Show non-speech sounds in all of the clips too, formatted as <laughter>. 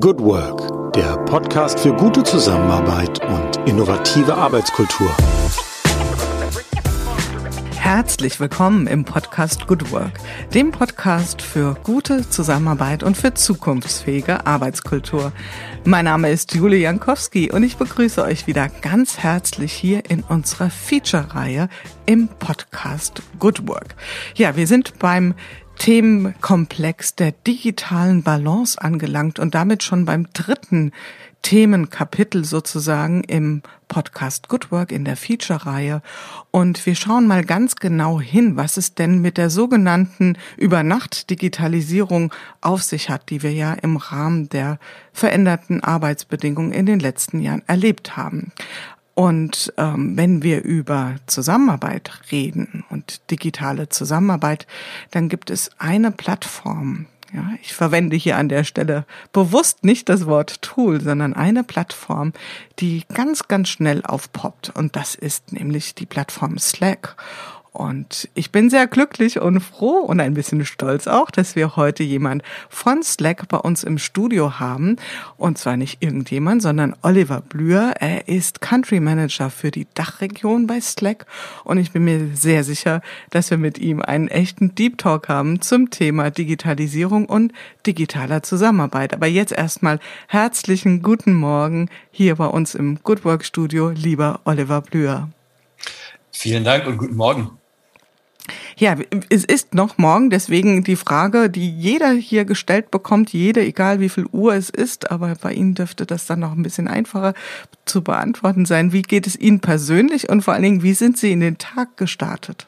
Good Work, der Podcast für gute Zusammenarbeit und innovative Arbeitskultur. Herzlich willkommen im Podcast Good Work, dem Podcast für gute Zusammenarbeit und für zukunftsfähige Arbeitskultur. Mein Name ist Julie Jankowski und ich begrüße euch wieder ganz herzlich hier in unserer Feature-Reihe im Podcast Good Work. Ja, wir sind beim Themenkomplex der digitalen Balance angelangt und damit schon beim dritten Themenkapitel sozusagen im Podcast Good Work in der Feature-Reihe. Und wir schauen mal ganz genau hin, was es denn mit der sogenannten Übernacht-Digitalisierung auf sich hat, die wir ja im Rahmen der veränderten Arbeitsbedingungen in den letzten Jahren erlebt haben. Und ähm, wenn wir über Zusammenarbeit reden und digitale Zusammenarbeit, dann gibt es eine Plattform. Ja, ich verwende hier an der Stelle bewusst nicht das Wort Tool, sondern eine Plattform, die ganz, ganz schnell aufpoppt. Und das ist nämlich die Plattform Slack. Und ich bin sehr glücklich und froh und ein bisschen stolz auch, dass wir heute jemand von Slack bei uns im Studio haben. Und zwar nicht irgendjemand, sondern Oliver Blüher. Er ist Country Manager für die Dachregion bei Slack. Und ich bin mir sehr sicher, dass wir mit ihm einen echten Deep Talk haben zum Thema Digitalisierung und digitaler Zusammenarbeit. Aber jetzt erstmal herzlichen guten Morgen hier bei uns im Good Work Studio, lieber Oliver Blüher. Vielen Dank und guten Morgen. Ja, es ist noch morgen, deswegen die Frage, die jeder hier gestellt bekommt, jede, egal wie viel Uhr es ist, aber bei Ihnen dürfte das dann noch ein bisschen einfacher zu beantworten sein. Wie geht es Ihnen persönlich und vor allen Dingen, wie sind Sie in den Tag gestartet?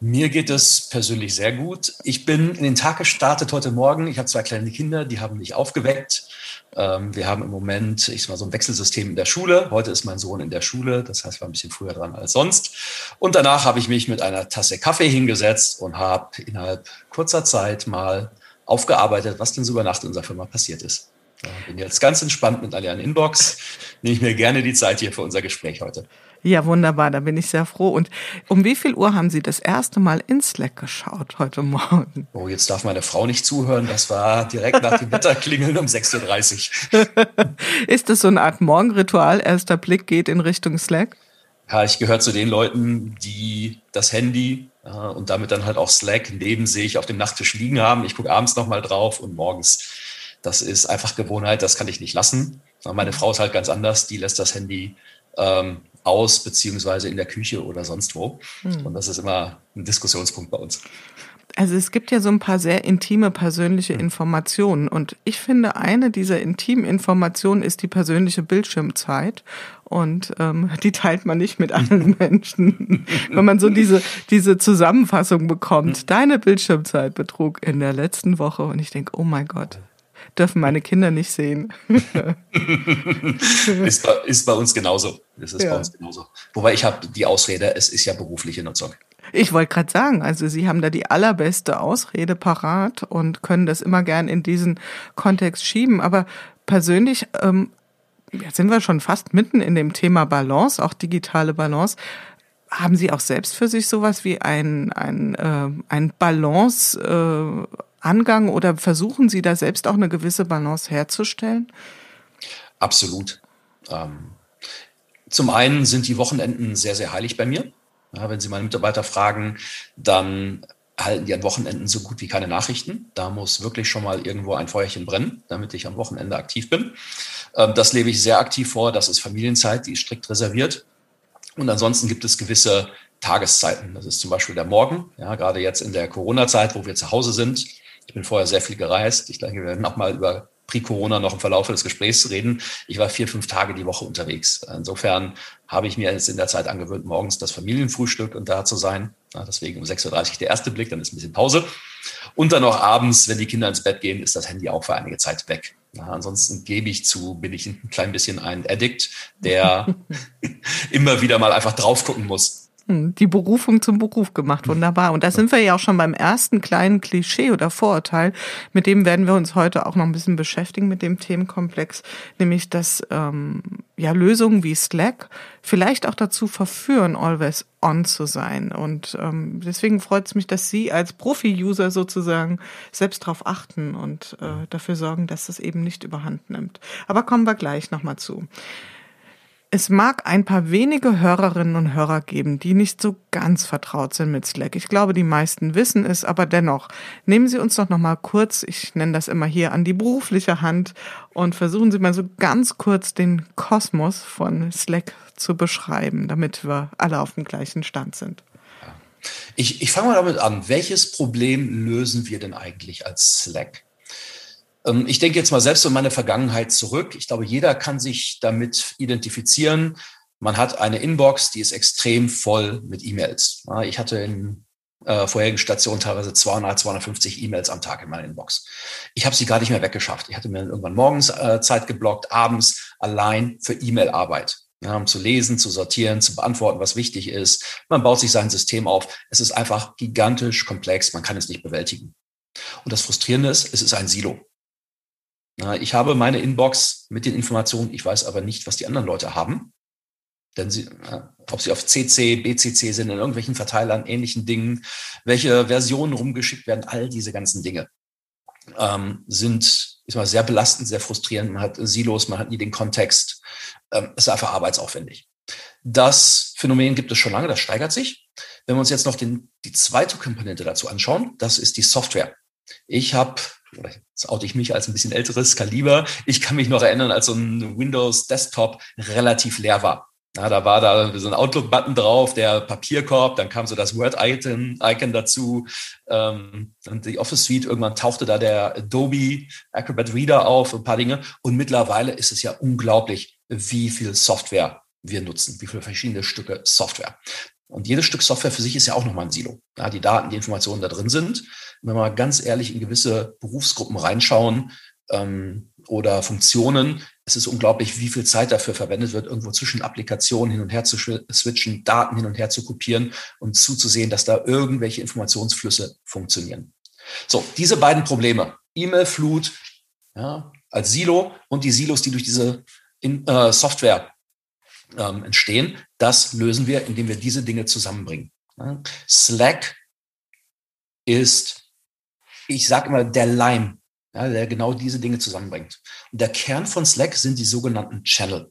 Mir geht es persönlich sehr gut. Ich bin in den Tag gestartet heute Morgen. Ich habe zwei kleine Kinder, die haben mich aufgeweckt. Ähm, wir haben im Moment, ich sag mal, so ein Wechselsystem in der Schule. Heute ist mein Sohn in der Schule, das heißt, wir ein bisschen früher dran als sonst. Und danach habe ich mich mit einer Tasse Kaffee hingesetzt und habe innerhalb kurzer Zeit mal aufgearbeitet, was denn so über Nacht in unserer Firma passiert ist. Ich bin jetzt ganz entspannt mit einer Inbox. Nehme ich mir gerne die Zeit hier für unser Gespräch heute. Ja, wunderbar, da bin ich sehr froh. Und um wie viel Uhr haben Sie das erste Mal in Slack geschaut heute Morgen? Oh, jetzt darf meine Frau nicht zuhören. Das war direkt nach dem Wetterklingeln um 6.30 Uhr. <laughs> Ist das so eine Art Morgenritual? Erster Blick geht in Richtung Slack? Ja, ich gehöre zu den Leuten, die das Handy äh, und damit dann halt auch Slack neben sich auf dem Nachttisch liegen haben. Ich gucke abends nochmal drauf und morgens. Das ist einfach Gewohnheit, das kann ich nicht lassen. Meine Frau ist halt ganz anders, die lässt das Handy ähm, aus, beziehungsweise in der Küche oder sonst wo. Hm. Und das ist immer ein Diskussionspunkt bei uns. Also es gibt ja so ein paar sehr intime persönliche hm. Informationen und ich finde, eine dieser intimen Informationen ist die persönliche Bildschirmzeit und ähm, <laughs> die teilt man nicht mit allen <laughs> Menschen. Wenn man so diese, diese Zusammenfassung bekommt, hm. deine Bildschirmzeit betrug in der letzten Woche und ich denke, oh mein Gott, dürfen meine Kinder nicht sehen. <laughs> ist, bei, ist bei uns genauso. Das ist ja. bei uns genauso. Wobei ich habe die Ausrede, es ist ja berufliche Nutzung. Ich wollte gerade sagen, also Sie haben da die allerbeste Ausrede parat und können das immer gern in diesen Kontext schieben. Aber persönlich, ähm, jetzt sind wir schon fast mitten in dem Thema Balance, auch digitale Balance. Haben Sie auch selbst für sich sowas wie ein, ein, äh, ein Balance äh, Angang oder versuchen Sie da selbst auch eine gewisse Balance herzustellen? Absolut. Ähm, zum einen sind die Wochenenden sehr, sehr heilig bei mir. Ja, wenn Sie meine Mitarbeiter fragen, dann halten die an Wochenenden so gut wie keine Nachrichten. Da muss wirklich schon mal irgendwo ein Feuerchen brennen, damit ich am Wochenende aktiv bin. Ähm, das lebe ich sehr aktiv vor. Das ist Familienzeit, die ist strikt reserviert. Und ansonsten gibt es gewisse Tageszeiten. Das ist zum Beispiel der Morgen. Ja, gerade jetzt in der Corona-Zeit, wo wir zu Hause sind, ich bin vorher sehr viel gereist. Ich denke, wir werden auch mal über Pre-Corona noch im Verlauf des Gesprächs reden. Ich war vier, fünf Tage die Woche unterwegs. Insofern habe ich mir jetzt in der Zeit angewöhnt, morgens das Familienfrühstück und da zu sein. Ja, deswegen um 6.30 Uhr der erste Blick, dann ist ein bisschen Pause. Und dann noch abends, wenn die Kinder ins Bett gehen, ist das Handy auch für einige Zeit weg. Ja, ansonsten gebe ich zu, bin ich ein klein bisschen ein Addict, der <laughs> immer wieder mal einfach drauf gucken muss die Berufung zum Beruf gemacht, wunderbar. Und da sind wir ja auch schon beim ersten kleinen Klischee oder Vorurteil, mit dem werden wir uns heute auch noch ein bisschen beschäftigen mit dem Themenkomplex, nämlich dass ähm, ja Lösungen wie Slack vielleicht auch dazu verführen, always on zu sein. Und ähm, deswegen freut es mich, dass Sie als Profi-User sozusagen selbst darauf achten und äh, dafür sorgen, dass es eben nicht überhand nimmt. Aber kommen wir gleich nochmal zu. Es mag ein paar wenige Hörerinnen und Hörer geben, die nicht so ganz vertraut sind mit Slack. Ich glaube, die meisten wissen es, aber dennoch nehmen Sie uns doch noch mal kurz, ich nenne das immer hier, an die berufliche Hand und versuchen Sie mal so ganz kurz den Kosmos von Slack zu beschreiben, damit wir alle auf dem gleichen Stand sind. Ich, ich fange mal damit an. Welches Problem lösen wir denn eigentlich als Slack? Ähm, ich denke jetzt mal selbst in meine Vergangenheit zurück. Ich glaube, jeder kann sich damit identifizieren. Man hat eine Inbox, die ist extrem voll mit E-Mails. Ich hatte in äh, vorherigen Stationen teilweise 200, 250 E-Mails am Tag in meiner Inbox. Ich habe sie gar nicht mehr weggeschafft. Ich hatte mir irgendwann morgens äh, Zeit geblockt, abends allein für E-Mail-Arbeit. Ja, um zu lesen, zu sortieren, zu beantworten, was wichtig ist. Man baut sich sein System auf. Es ist einfach gigantisch komplex. Man kann es nicht bewältigen. Und das Frustrierende ist, es ist ein Silo. Ich habe meine Inbox mit den Informationen, ich weiß aber nicht, was die anderen Leute haben. Denn sie, ob sie auf CC, BCC sind, in irgendwelchen Verteilern, ähnlichen Dingen, welche Versionen rumgeschickt werden, all diese ganzen Dinge ähm, sind ist mal sehr belastend, sehr frustrierend. Man hat Silos, man hat nie den Kontext. Ähm, es ist einfach arbeitsaufwendig. Das Phänomen gibt es schon lange, das steigert sich. Wenn wir uns jetzt noch den, die zweite Komponente dazu anschauen, das ist die Software. Ich habe jetzt oute ich mich als ein bisschen älteres Kaliber. Ich kann mich noch erinnern, als so ein Windows Desktop relativ leer war. Ja, da war da so ein Outlook-Button drauf, der Papierkorb, dann kam so das Word-Icon Icon dazu ähm, und die Office Suite. Irgendwann tauchte da der Adobe Acrobat Reader auf, ein paar Dinge. Und mittlerweile ist es ja unglaublich, wie viel Software wir nutzen, wie viele verschiedene Stücke Software. Und jedes Stück Software für sich ist ja auch nochmal ein Silo. Ja, die Daten, die Informationen da drin sind. Wenn wir mal ganz ehrlich in gewisse Berufsgruppen reinschauen ähm, oder Funktionen, es ist unglaublich, wie viel Zeit dafür verwendet wird, irgendwo zwischen Applikationen hin und her zu switchen, Daten hin und her zu kopieren und zuzusehen, dass da irgendwelche Informationsflüsse funktionieren. So, diese beiden Probleme, E-Mail-Flut ja, als Silo und die Silos, die durch diese in, äh, Software ähm, entstehen. Das lösen wir, indem wir diese Dinge zusammenbringen. Slack ist, ich sage immer, der Leim, ja, der genau diese Dinge zusammenbringt. Und der Kern von Slack sind die sogenannten Channel.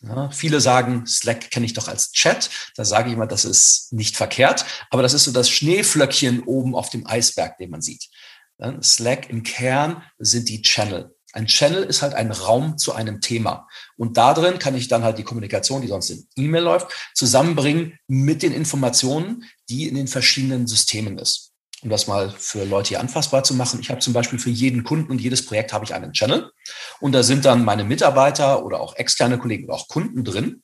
Ja, viele sagen, Slack kenne ich doch als Chat. Da sage ich immer, das ist nicht verkehrt, aber das ist so das Schneeflöckchen oben auf dem Eisberg, den man sieht. Slack im Kern sind die Channel. Ein Channel ist halt ein Raum zu einem Thema. Und da drin kann ich dann halt die Kommunikation, die sonst in E-Mail läuft, zusammenbringen mit den Informationen, die in den verschiedenen Systemen ist. Um das mal für Leute hier anfassbar zu machen. Ich habe zum Beispiel für jeden Kunden und jedes Projekt habe ich einen Channel. Und da sind dann meine Mitarbeiter oder auch externe Kollegen oder auch Kunden drin.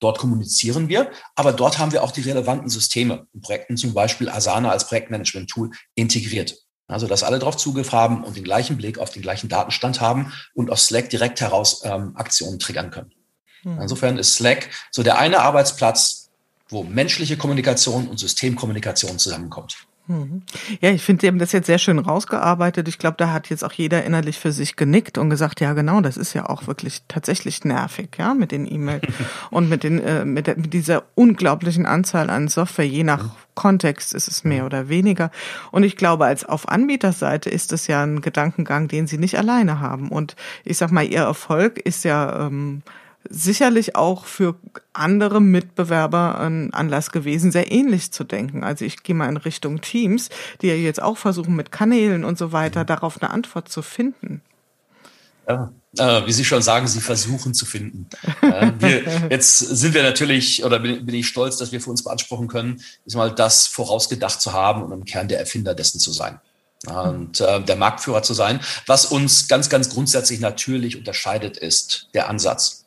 Dort kommunizieren wir, aber dort haben wir auch die relevanten Systeme in Projekten, zum Beispiel Asana als Projektmanagement-Tool integriert. Also, dass alle darauf Zugriff haben und den gleichen Blick auf den gleichen Datenstand haben und aus Slack direkt heraus ähm, Aktionen triggern können. Hm. Insofern ist Slack so der eine Arbeitsplatz, wo menschliche Kommunikation und Systemkommunikation zusammenkommt. Ja, ich finde, Sie haben das jetzt sehr schön rausgearbeitet. Ich glaube, da hat jetzt auch jeder innerlich für sich genickt und gesagt, ja, genau, das ist ja auch wirklich tatsächlich nervig, ja, mit den E-Mails <laughs> und mit den äh, mit, der, mit dieser unglaublichen Anzahl an Software. Je nach Kontext ist es mehr oder weniger. Und ich glaube, als auf Anbieterseite ist es ja ein Gedankengang, den Sie nicht alleine haben. Und ich sag mal, Ihr Erfolg ist ja ähm, sicherlich auch für andere Mitbewerber ein Anlass gewesen, sehr ähnlich zu denken. Also ich gehe mal in Richtung Teams, die ja jetzt auch versuchen, mit Kanälen und so weiter darauf eine Antwort zu finden. Ja, äh, wie Sie schon sagen, Sie versuchen zu finden. Äh, wir, <laughs> jetzt sind wir natürlich, oder bin, bin, ich stolz, dass wir für uns beanspruchen können, ist mal das vorausgedacht zu haben und im Kern der Erfinder dessen zu sein. Und äh, der Marktführer zu sein. Was uns ganz, ganz grundsätzlich natürlich unterscheidet, ist der Ansatz.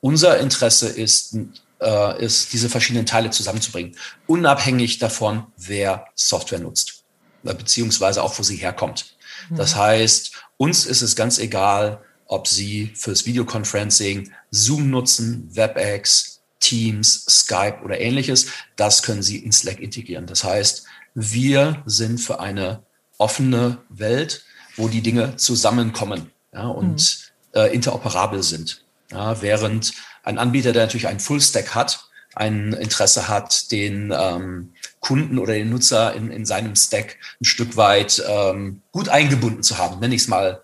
Unser Interesse ist, äh, ist, diese verschiedenen Teile zusammenzubringen, unabhängig davon, wer Software nutzt, äh, beziehungsweise auch, wo sie herkommt. Mhm. Das heißt, uns ist es ganz egal, ob Sie fürs Videoconferencing Zoom nutzen, WebEx, Teams, Skype oder ähnliches, das können Sie in Slack integrieren. Das heißt, wir sind für eine offene Welt, wo die Dinge zusammenkommen ja, und mhm. äh, interoperabel sind. Ja, während ein Anbieter, der natürlich einen Full-Stack hat, ein Interesse hat, den ähm, Kunden oder den Nutzer in, in seinem Stack ein Stück weit ähm, gut eingebunden zu haben, nenne ich es mal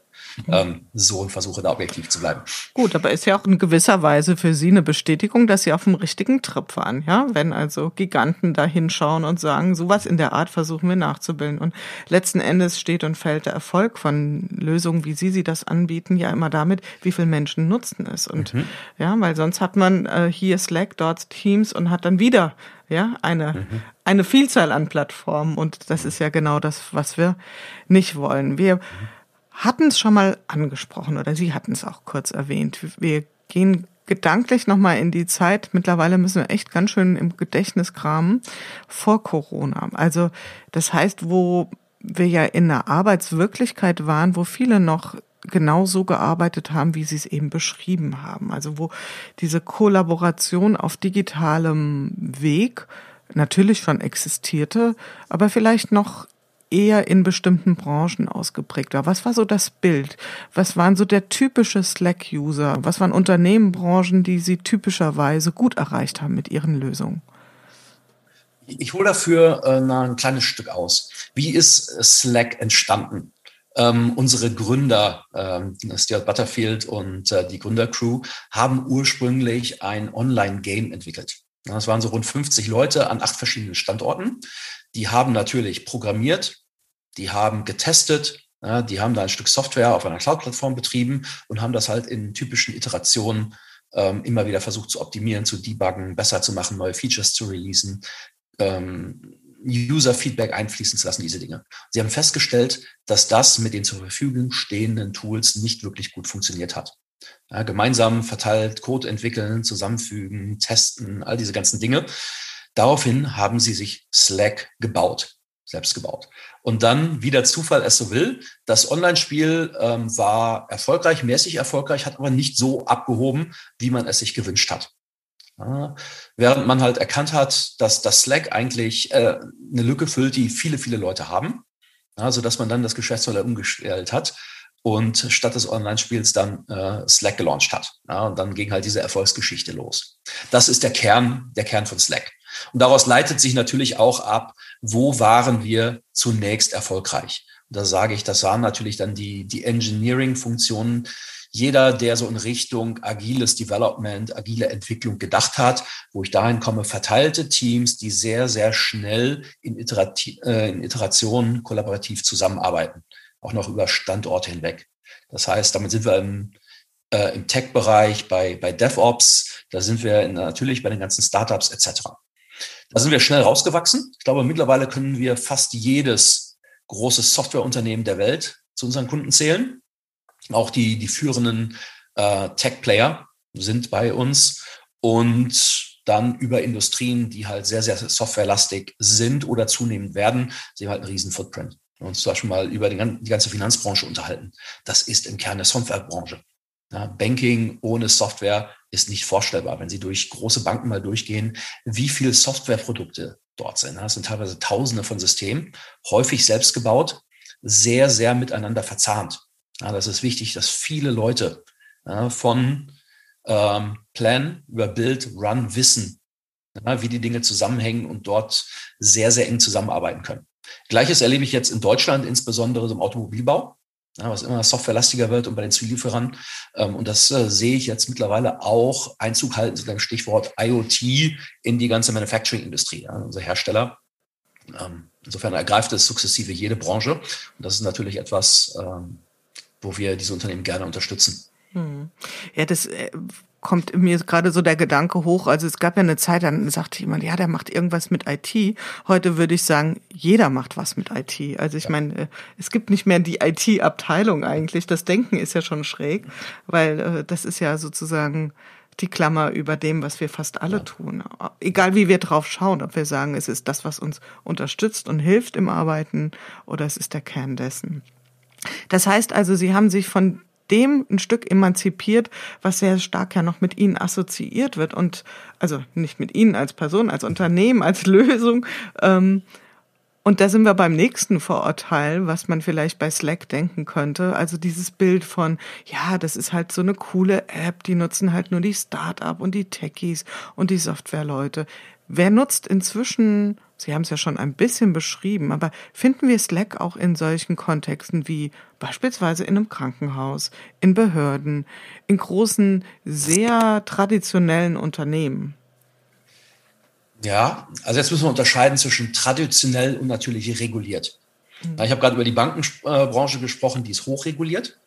ähm, so und versuche da objektiv zu bleiben. Gut, aber ist ja auch in gewisser Weise für Sie eine Bestätigung, dass Sie auf dem richtigen Trip waren, ja? Wenn also Giganten da hinschauen und sagen, sowas in der Art versuchen wir nachzubilden. Und letzten Endes steht und fällt der Erfolg von Lösungen, wie Sie sie das anbieten, ja immer damit, wie viele Menschen nutzen es. Und mhm. ja, weil sonst hat man äh, hier Slack, dort Teams und hat dann wieder ja, eine, mhm. eine Vielzahl an Plattformen und das ist ja genau das, was wir nicht wollen. Wir mhm hatten es schon mal angesprochen oder Sie hatten es auch kurz erwähnt. Wir gehen gedanklich nochmal in die Zeit. Mittlerweile müssen wir echt ganz schön im Gedächtnis kramen vor Corona. Also das heißt, wo wir ja in einer Arbeitswirklichkeit waren, wo viele noch genau so gearbeitet haben, wie Sie es eben beschrieben haben. Also wo diese Kollaboration auf digitalem Weg natürlich schon existierte, aber vielleicht noch eher in bestimmten Branchen ausgeprägt war. Was war so das Bild? Was waren so der typische Slack-User? Was waren Unternehmen, Branchen, die Sie typischerweise gut erreicht haben mit Ihren Lösungen? Ich hole dafür äh, ein kleines Stück aus. Wie ist Slack entstanden? Ähm, unsere Gründer, ähm, Stuart Butterfield und äh, die Gründercrew, haben ursprünglich ein Online-Game entwickelt. Das waren so rund 50 Leute an acht verschiedenen Standorten die haben natürlich programmiert, die haben getestet, die haben da ein Stück Software auf einer Cloud-Plattform betrieben und haben das halt in typischen Iterationen ähm, immer wieder versucht zu optimieren, zu debuggen, besser zu machen, neue Features zu releasen, ähm, User-Feedback einfließen zu lassen, diese Dinge. Sie haben festgestellt, dass das mit den zur Verfügung stehenden Tools nicht wirklich gut funktioniert hat. Ja, gemeinsam verteilt Code entwickeln, zusammenfügen, testen, all diese ganzen Dinge. Daraufhin haben sie sich Slack gebaut, selbst gebaut. Und dann, wie der Zufall es so will, das Online-Spiel ähm, war erfolgreich, mäßig erfolgreich, hat aber nicht so abgehoben, wie man es sich gewünscht hat. Ja, während man halt erkannt hat, dass das Slack eigentlich äh, eine Lücke füllt, die viele, viele Leute haben, also dass man dann das Geschäftsmodell umgestellt hat und statt des Online-Spiels dann äh, Slack gelauncht hat. Ja, und dann ging halt diese Erfolgsgeschichte los. Das ist der Kern, der Kern von Slack. Und daraus leitet sich natürlich auch ab, wo waren wir zunächst erfolgreich. Und da sage ich, das waren natürlich dann die, die Engineering-Funktionen. Jeder, der so in Richtung agiles Development, agile Entwicklung gedacht hat, wo ich dahin komme, verteilte Teams, die sehr, sehr schnell in, Iterati äh, in Iterationen kollaborativ zusammenarbeiten, auch noch über Standorte hinweg. Das heißt, damit sind wir im, äh, im Tech-Bereich, bei, bei DevOps, da sind wir in, natürlich bei den ganzen Startups etc. Da sind wir schnell rausgewachsen. Ich glaube, mittlerweile können wir fast jedes große Softwareunternehmen der Welt zu unseren Kunden zählen. Auch die, die führenden äh, Tech-Player sind bei uns und dann über Industrien, die halt sehr, sehr softwarelastig sind oder zunehmend werden, sie haben halt einen riesen Footprint. Und zum Beispiel mal über die, ganze Finanzbranche unterhalten. Das ist im Kern eine Softwarebranche. Ja, Banking ohne Software ist nicht vorstellbar. Wenn Sie durch große Banken mal durchgehen, wie viele Softwareprodukte dort sind. Das sind teilweise Tausende von Systemen, häufig selbst gebaut, sehr, sehr miteinander verzahnt. Ja, das ist wichtig, dass viele Leute ja, von ähm, Plan über Build, Run wissen, ja, wie die Dinge zusammenhängen und dort sehr, sehr eng zusammenarbeiten können. Gleiches erlebe ich jetzt in Deutschland, insbesondere im Automobilbau was immer softwarelastiger wird und bei den Zulieferern. Ähm, und das äh, sehe ich jetzt mittlerweile auch Einzug halten zu dem Stichwort IoT in die ganze Manufacturing-Industrie, ja, unser Hersteller. Ähm, insofern ergreift es sukzessive jede Branche. Und das ist natürlich etwas, ähm, wo wir diese Unternehmen gerne unterstützen. Hm. Ja, das äh, kommt mir gerade so der Gedanke hoch. Also es gab ja eine Zeit, dann sagte jemand, ja, der macht irgendwas mit IT. Heute würde ich sagen, jeder macht was mit IT. Also ich ja. meine, äh, es gibt nicht mehr die IT-Abteilung eigentlich. Das Denken ist ja schon schräg, weil äh, das ist ja sozusagen die Klammer über dem, was wir fast alle ja. tun. Egal wie wir drauf schauen, ob wir sagen, es ist das, was uns unterstützt und hilft im Arbeiten oder es ist der Kern dessen. Das heißt also, Sie haben sich von dem ein Stück emanzipiert, was sehr stark ja noch mit ihnen assoziiert wird und also nicht mit ihnen als Person, als Unternehmen, als <laughs> Lösung. Ähm, und da sind wir beim nächsten Vorurteil, was man vielleicht bei Slack denken könnte. Also dieses Bild von, ja, das ist halt so eine coole App, die nutzen halt nur die Start-up und die Techies und die Softwareleute. Wer nutzt inzwischen, Sie haben es ja schon ein bisschen beschrieben, aber finden wir Slack auch in solchen Kontexten wie beispielsweise in einem Krankenhaus, in Behörden, in großen, sehr traditionellen Unternehmen? Ja, also jetzt müssen wir unterscheiden zwischen traditionell und natürlich reguliert. Mhm. Ich habe gerade über die Bankenbranche gesprochen, die ist hochreguliert.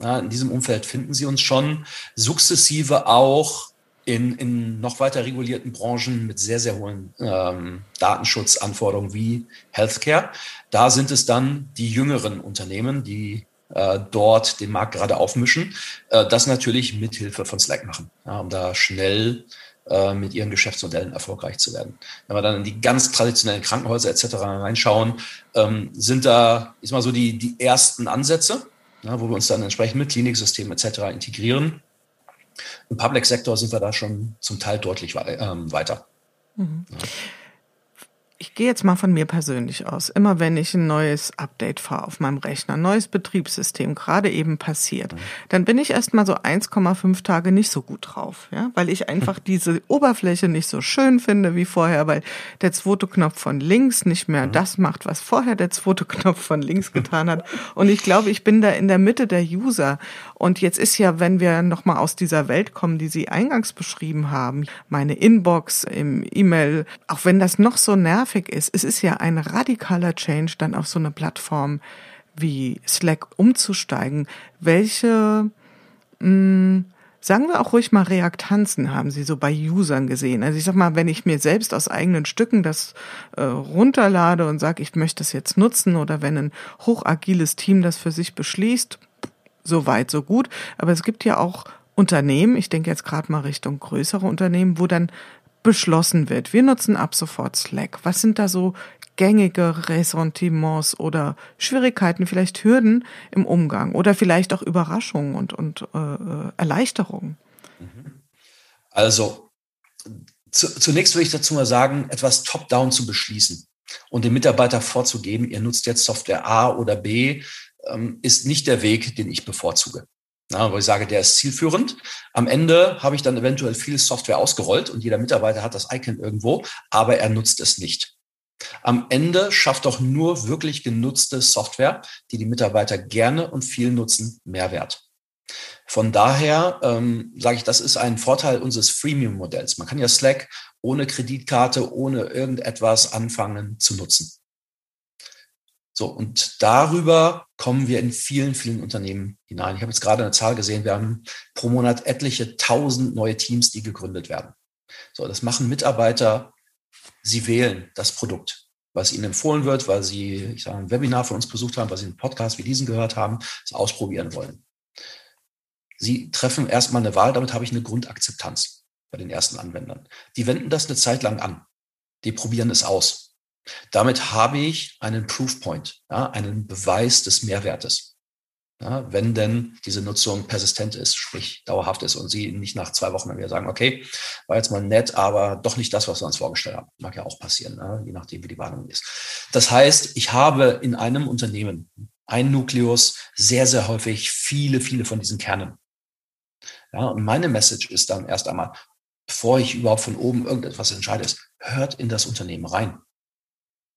in diesem Umfeld finden Sie uns schon sukzessive auch in, in noch weiter regulierten Branchen mit sehr, sehr hohen ähm, Datenschutzanforderungen wie Healthcare. Da sind es dann die jüngeren Unternehmen, die äh, dort den Markt gerade aufmischen, äh, das natürlich mit Hilfe von Slack machen, ja, um da schnell äh, mit ihren Geschäftsmodellen erfolgreich zu werden. Wenn wir dann in die ganz traditionellen Krankenhäuser etc. reinschauen, ähm, sind da, ist mal so die, die ersten Ansätze, wo wir uns dann entsprechend mit Kliniksystemen etc. integrieren. Im Public Sektor sind wir da schon zum Teil deutlich ähm, weiter. Mhm. Ja ich gehe jetzt mal von mir persönlich aus. Immer wenn ich ein neues Update fahre auf meinem Rechner, ein neues Betriebssystem gerade eben passiert, mhm. dann bin ich erstmal so 1,5 Tage nicht so gut drauf, ja, weil ich einfach <laughs> diese Oberfläche nicht so schön finde wie vorher, weil der zweite Knopf von links nicht mehr mhm. das macht, was vorher der zweite Knopf von links getan hat. Und ich glaube, ich bin da in der Mitte der User. Und jetzt ist ja, wenn wir nochmal aus dieser Welt kommen, die Sie eingangs beschrieben haben, meine Inbox im E-Mail, auch wenn das noch so nervig nervig ist, es ist ja ein radikaler Change, dann auf so eine Plattform wie Slack umzusteigen. Welche, mh, hm, sagen wir auch ruhig mal Reaktanzen haben Sie so bei Usern gesehen? Also ich sag mal, wenn ich mir selbst aus eigenen Stücken das äh, runterlade und sage, ich möchte das jetzt nutzen oder wenn ein hochagiles Team das für sich beschließt, so weit, so gut. Aber es gibt ja auch Unternehmen, ich denke jetzt gerade mal Richtung größere Unternehmen, wo dann beschlossen wird, wir nutzen ab sofort Slack. Was sind da so gängige Ressentiments oder Schwierigkeiten, vielleicht Hürden im Umgang oder vielleicht auch Überraschungen und, und äh, Erleichterungen? Also zu, zunächst würde ich dazu mal sagen, etwas top-down zu beschließen und dem Mitarbeiter vorzugeben, ihr nutzt jetzt Software A oder B, ähm, ist nicht der Weg, den ich bevorzuge. Ja, wo ich sage, der ist zielführend. Am Ende habe ich dann eventuell viel Software ausgerollt und jeder Mitarbeiter hat das Icon irgendwo, aber er nutzt es nicht. Am Ende schafft doch nur wirklich genutzte Software, die die Mitarbeiter gerne und viel nutzen, Mehrwert. Von daher ähm, sage ich, das ist ein Vorteil unseres Freemium-Modells. Man kann ja Slack ohne Kreditkarte, ohne irgendetwas anfangen zu nutzen. So, und darüber kommen wir in vielen, vielen Unternehmen hinein. Ich habe jetzt gerade eine Zahl gesehen, wir haben pro Monat etliche tausend neue Teams, die gegründet werden. So, das machen Mitarbeiter, sie wählen das Produkt, was ihnen empfohlen wird, weil sie, ich sage, ein Webinar von uns besucht haben, weil sie einen Podcast wie diesen gehört haben, es ausprobieren wollen. Sie treffen erstmal eine Wahl, damit habe ich eine Grundakzeptanz bei den ersten Anwendern. Die wenden das eine Zeit lang an. Die probieren es aus. Damit habe ich einen Proofpoint, ja, einen Beweis des Mehrwertes. Ja, wenn denn diese Nutzung persistent ist, sprich dauerhaft ist und Sie nicht nach zwei Wochen dann wieder sagen, okay, war jetzt mal nett, aber doch nicht das, was wir uns vorgestellt haben. Mag ja auch passieren, ne? je nachdem, wie die Warnung ist. Das heißt, ich habe in einem Unternehmen ein Nukleus sehr, sehr häufig viele, viele von diesen Kernen. Ja, und meine Message ist dann erst einmal, bevor ich überhaupt von oben irgendetwas entscheide, ist, hört in das Unternehmen rein.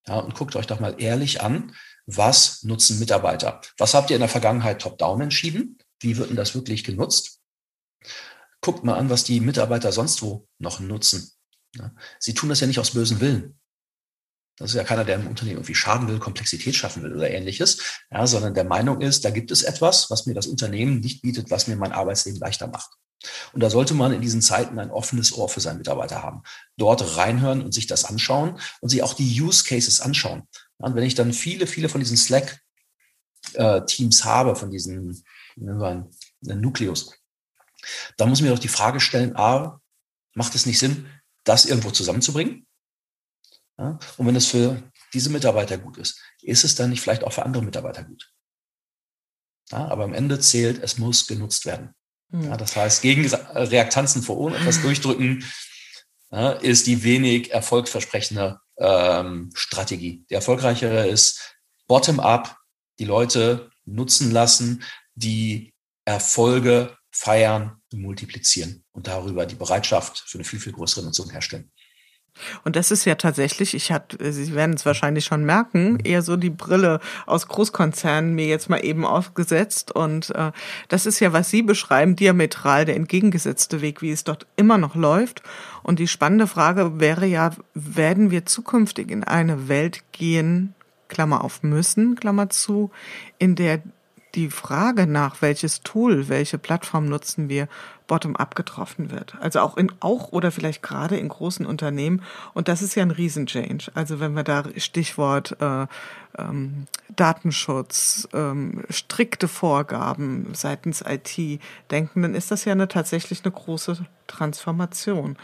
Ja, und guckt euch doch mal ehrlich an, was nutzen Mitarbeiter? Was habt ihr in der Vergangenheit top-down entschieden? Wie wird denn das wirklich genutzt? Guckt mal an, was die Mitarbeiter sonst wo noch nutzen. Ja, sie tun das ja nicht aus bösem Willen. Das ist ja keiner, der im Unternehmen irgendwie schaden will, Komplexität schaffen will oder ähnliches, ja, sondern der Meinung ist, da gibt es etwas, was mir das Unternehmen nicht bietet, was mir mein Arbeitsleben leichter macht. Und da sollte man in diesen Zeiten ein offenes Ohr für seinen Mitarbeiter haben. Dort reinhören und sich das anschauen und sich auch die Use Cases anschauen. Und wenn ich dann viele, viele von diesen Slack-Teams habe, von diesen nennen Nukleus, dann muss mir doch die Frage stellen, A, macht es nicht Sinn, das irgendwo zusammenzubringen? Und wenn es für diese Mitarbeiter gut ist, ist es dann nicht vielleicht auch für andere Mitarbeiter gut? Aber am Ende zählt, es muss genutzt werden. Ja, das heißt, gegen Reaktanzen vor Ohren etwas durchdrücken, ja, ist die wenig erfolgsversprechende ähm, Strategie. Die erfolgreichere ist bottom-up, die Leute nutzen lassen, die Erfolge feiern, multiplizieren und darüber die Bereitschaft für eine viel, viel größere Nutzung herstellen. Und das ist ja tatsächlich, ich hatte, Sie werden es wahrscheinlich schon merken, eher so die Brille aus Großkonzernen mir jetzt mal eben aufgesetzt. Und äh, das ist ja, was Sie beschreiben, diametral der entgegengesetzte Weg, wie es dort immer noch läuft. Und die spannende Frage wäre ja, werden wir zukünftig in eine Welt gehen, Klammer auf müssen, Klammer zu, in der die Frage nach, welches Tool, welche Plattform nutzen wir, bottom-up getroffen wird. Also auch in, auch oder vielleicht gerade in großen Unternehmen. Und das ist ja ein Riesenchange. Also wenn wir da Stichwort äh, ähm, Datenschutz, ähm, strikte Vorgaben seitens IT denken, dann ist das ja eine, tatsächlich eine große Transformation.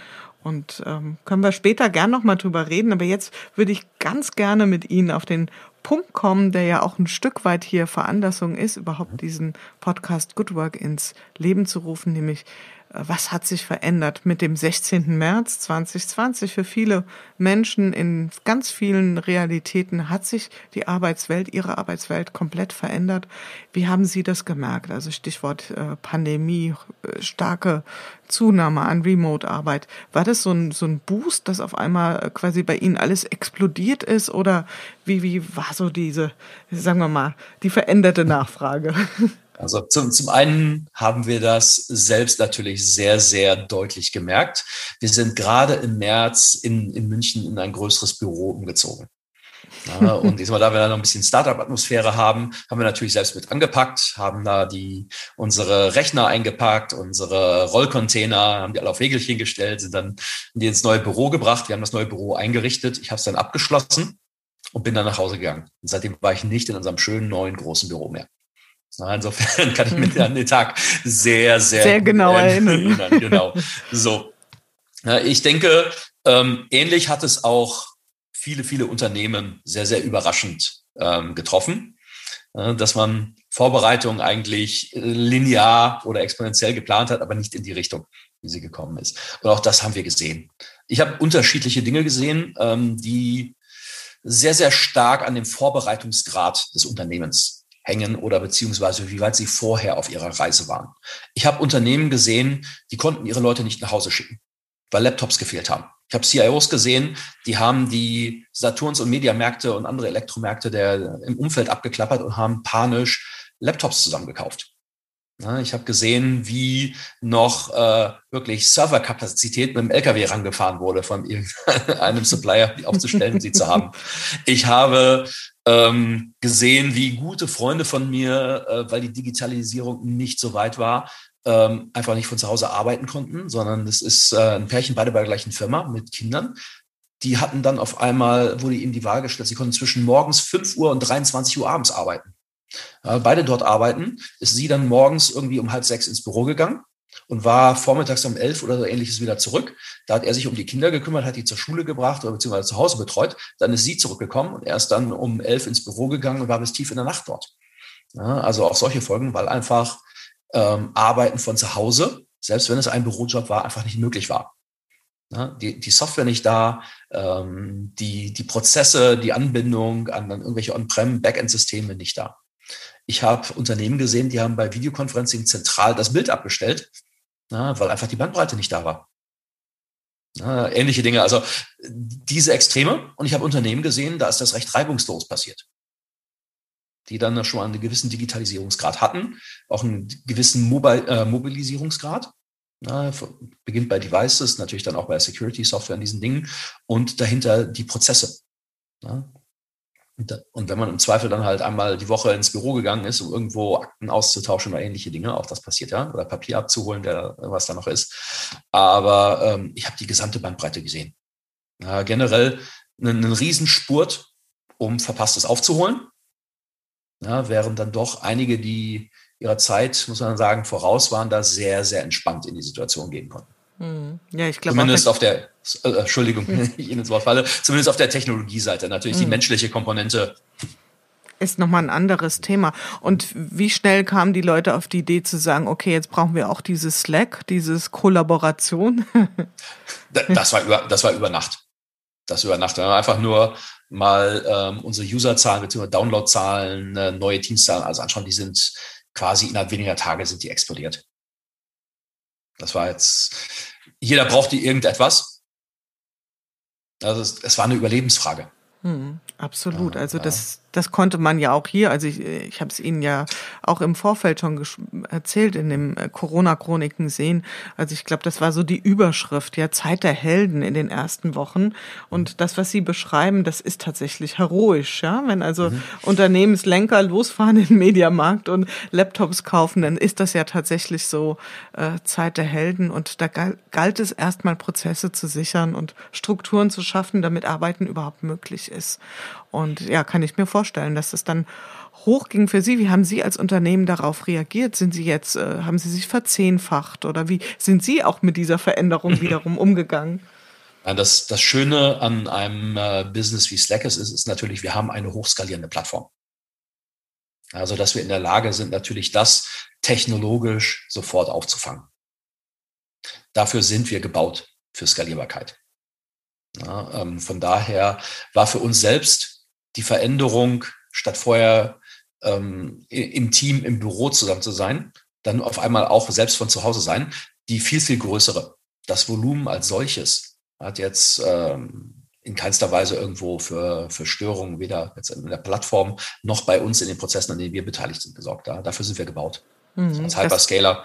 Und ähm, können wir später gern nochmal drüber reden. Aber jetzt würde ich ganz gerne mit Ihnen auf den Punkt kommen, der ja auch ein Stück weit hier Veranlassung ist, überhaupt diesen Podcast Good Work ins Leben zu rufen, nämlich was hat sich verändert mit dem 16. März 2020? Für viele Menschen in ganz vielen Realitäten hat sich die Arbeitswelt, ihre Arbeitswelt komplett verändert. Wie haben Sie das gemerkt? Also Stichwort äh, Pandemie, äh, starke Zunahme an Remote-Arbeit. War das so ein, so ein Boost, dass auf einmal quasi bei Ihnen alles explodiert ist? Oder wie, wie war so diese, sagen wir mal, die veränderte Nachfrage? <laughs> Also zum, zum einen haben wir das selbst natürlich sehr, sehr deutlich gemerkt. Wir sind gerade im März in, in München in ein größeres Büro umgezogen. Ja, <laughs> und diesmal, da wir da noch ein bisschen Startup-Atmosphäre haben, haben wir natürlich selbst mit angepackt, haben da die, unsere Rechner eingepackt, unsere Rollcontainer, haben die alle auf Wegelchen gestellt, sind dann in die ins neue Büro gebracht. Wir haben das neue Büro eingerichtet. Ich habe es dann abgeschlossen und bin dann nach Hause gegangen. Und seitdem war ich nicht in unserem schönen neuen großen Büro mehr. Insofern <laughs> kann ich mich an den Tag sehr, sehr, sehr genau erinnern. erinnern. <laughs> Genau. So. Ich denke, ähm, ähnlich hat es auch viele, viele Unternehmen sehr, sehr überraschend ähm, getroffen, dass man Vorbereitungen eigentlich äh, linear oder exponentiell geplant hat, aber nicht in die Richtung, wie sie gekommen ist. Und auch das haben wir gesehen. Ich habe unterschiedliche Dinge gesehen, ähm, die sehr, sehr stark an dem Vorbereitungsgrad des Unternehmens hängen oder beziehungsweise wie weit sie vorher auf ihrer Reise waren. Ich habe Unternehmen gesehen, die konnten ihre Leute nicht nach Hause schicken, weil Laptops gefehlt haben. Ich habe CIOs gesehen, die haben die Saturns und Mediamärkte und andere Elektromärkte der im Umfeld abgeklappert und haben panisch Laptops zusammengekauft. Ich habe gesehen, wie noch äh, wirklich Serverkapazität mit dem LKW rangefahren wurde von irgendeinem <laughs> Supplier, die aufzustellen, sie zu haben. Ich habe ähm, gesehen, wie gute Freunde von mir, äh, weil die Digitalisierung nicht so weit war, ähm, einfach nicht von zu Hause arbeiten konnten, sondern das ist äh, ein Pärchen, beide bei der gleichen Firma mit Kindern. Die hatten dann auf einmal, wurde ihnen die Wahl gestellt, sie konnten zwischen morgens 5 Uhr und 23 Uhr abends arbeiten. Äh, beide dort arbeiten, ist sie dann morgens irgendwie um halb sechs ins Büro gegangen und war vormittags um elf oder so ähnliches wieder zurück. Da hat er sich um die Kinder gekümmert, hat die zur Schule gebracht oder beziehungsweise zu Hause betreut. Dann ist sie zurückgekommen und er ist dann um elf ins Büro gegangen und war bis tief in der Nacht dort. Ja, also auch solche Folgen, weil einfach ähm, Arbeiten von zu Hause, selbst wenn es ein Bürojob war, einfach nicht möglich war. Ja, die, die Software nicht da, ähm, die, die Prozesse, die Anbindung an, an irgendwelche On-Prem, Backend-Systeme nicht da. Ich habe Unternehmen gesehen, die haben bei Videoconferencing zentral das Bild abgestellt na, weil einfach die Bandbreite nicht da war. Na, ähnliche Dinge. Also diese Extreme. Und ich habe Unternehmen gesehen, da ist das recht reibungslos passiert. Die dann schon einen gewissen Digitalisierungsgrad hatten, auch einen gewissen Mobil äh, Mobilisierungsgrad. Na, beginnt bei Devices, natürlich dann auch bei Security Software in diesen Dingen und dahinter die Prozesse. Na, und wenn man im Zweifel dann halt einmal die Woche ins Büro gegangen ist, um irgendwo Akten auszutauschen oder ähnliche Dinge, auch das passiert ja, oder Papier abzuholen, der, was da noch ist. Aber ähm, ich habe die gesamte Bandbreite gesehen. Ja, generell einen, einen Riesenspurt, um Verpasstes aufzuholen. Ja, während dann doch einige, die ihrer Zeit, muss man sagen, voraus waren, da sehr, sehr entspannt in die Situation gehen konnten. Hm. Ja, ich glaube. Zumindest auf der, äh, Entschuldigung, <laughs> ich Ihnen ins Wort falle, zumindest auf der Technologieseite. Natürlich mhm. die hm. menschliche Komponente. ist nochmal ein anderes Thema. Und wie schnell kamen die Leute auf die Idee zu sagen, okay, jetzt brauchen wir auch dieses Slack, dieses Kollaboration? das, war über, das war über Nacht. Das über Nacht. Einfach nur mal ähm, unsere Userzahlen bzw. Downloadzahlen, äh, neue Teamzahlen also anschauen, die sind quasi innerhalb weniger Tage sind die explodiert. Das war jetzt, jeder brauchte irgendetwas. Also es, es war eine Überlebensfrage. Hm, absolut. Also das, das konnte man ja auch hier, also ich, ich habe es Ihnen ja auch im Vorfeld schon erzählt, in dem äh, Corona-Chroniken sehen. Also ich glaube, das war so die Überschrift, ja, Zeit der Helden in den ersten Wochen. Und das, was Sie beschreiben, das ist tatsächlich heroisch, ja. Wenn also mhm. Unternehmenslenker losfahren in den Mediamarkt und Laptops kaufen, dann ist das ja tatsächlich so äh, Zeit der Helden. Und da galt es erstmal Prozesse zu sichern und Strukturen zu schaffen, damit Arbeiten überhaupt möglich ist. Und ja, kann ich mir vorstellen, dass es dann hochging für Sie. Wie haben Sie als Unternehmen darauf reagiert? Sind Sie jetzt, äh, haben Sie sich verzehnfacht oder wie sind Sie auch mit dieser Veränderung <laughs> wiederum umgegangen? Das, das Schöne an einem äh, Business wie Slack ist, ist natürlich, wir haben eine hochskalierende Plattform. Also, dass wir in der Lage sind, natürlich das technologisch sofort aufzufangen. Dafür sind wir gebaut für Skalierbarkeit. Ja, ähm, von daher war für uns selbst die Veränderung, statt vorher ähm, im Team, im Büro zusammen zu sein, dann auf einmal auch selbst von zu Hause sein, die viel, viel größere. Das Volumen als solches hat jetzt ähm, in keinster Weise irgendwo für, für Störungen, weder jetzt in der Plattform noch bei uns in den Prozessen, an denen wir beteiligt sind, gesorgt. Da, dafür sind wir gebaut. Mhm, als Hyperscaler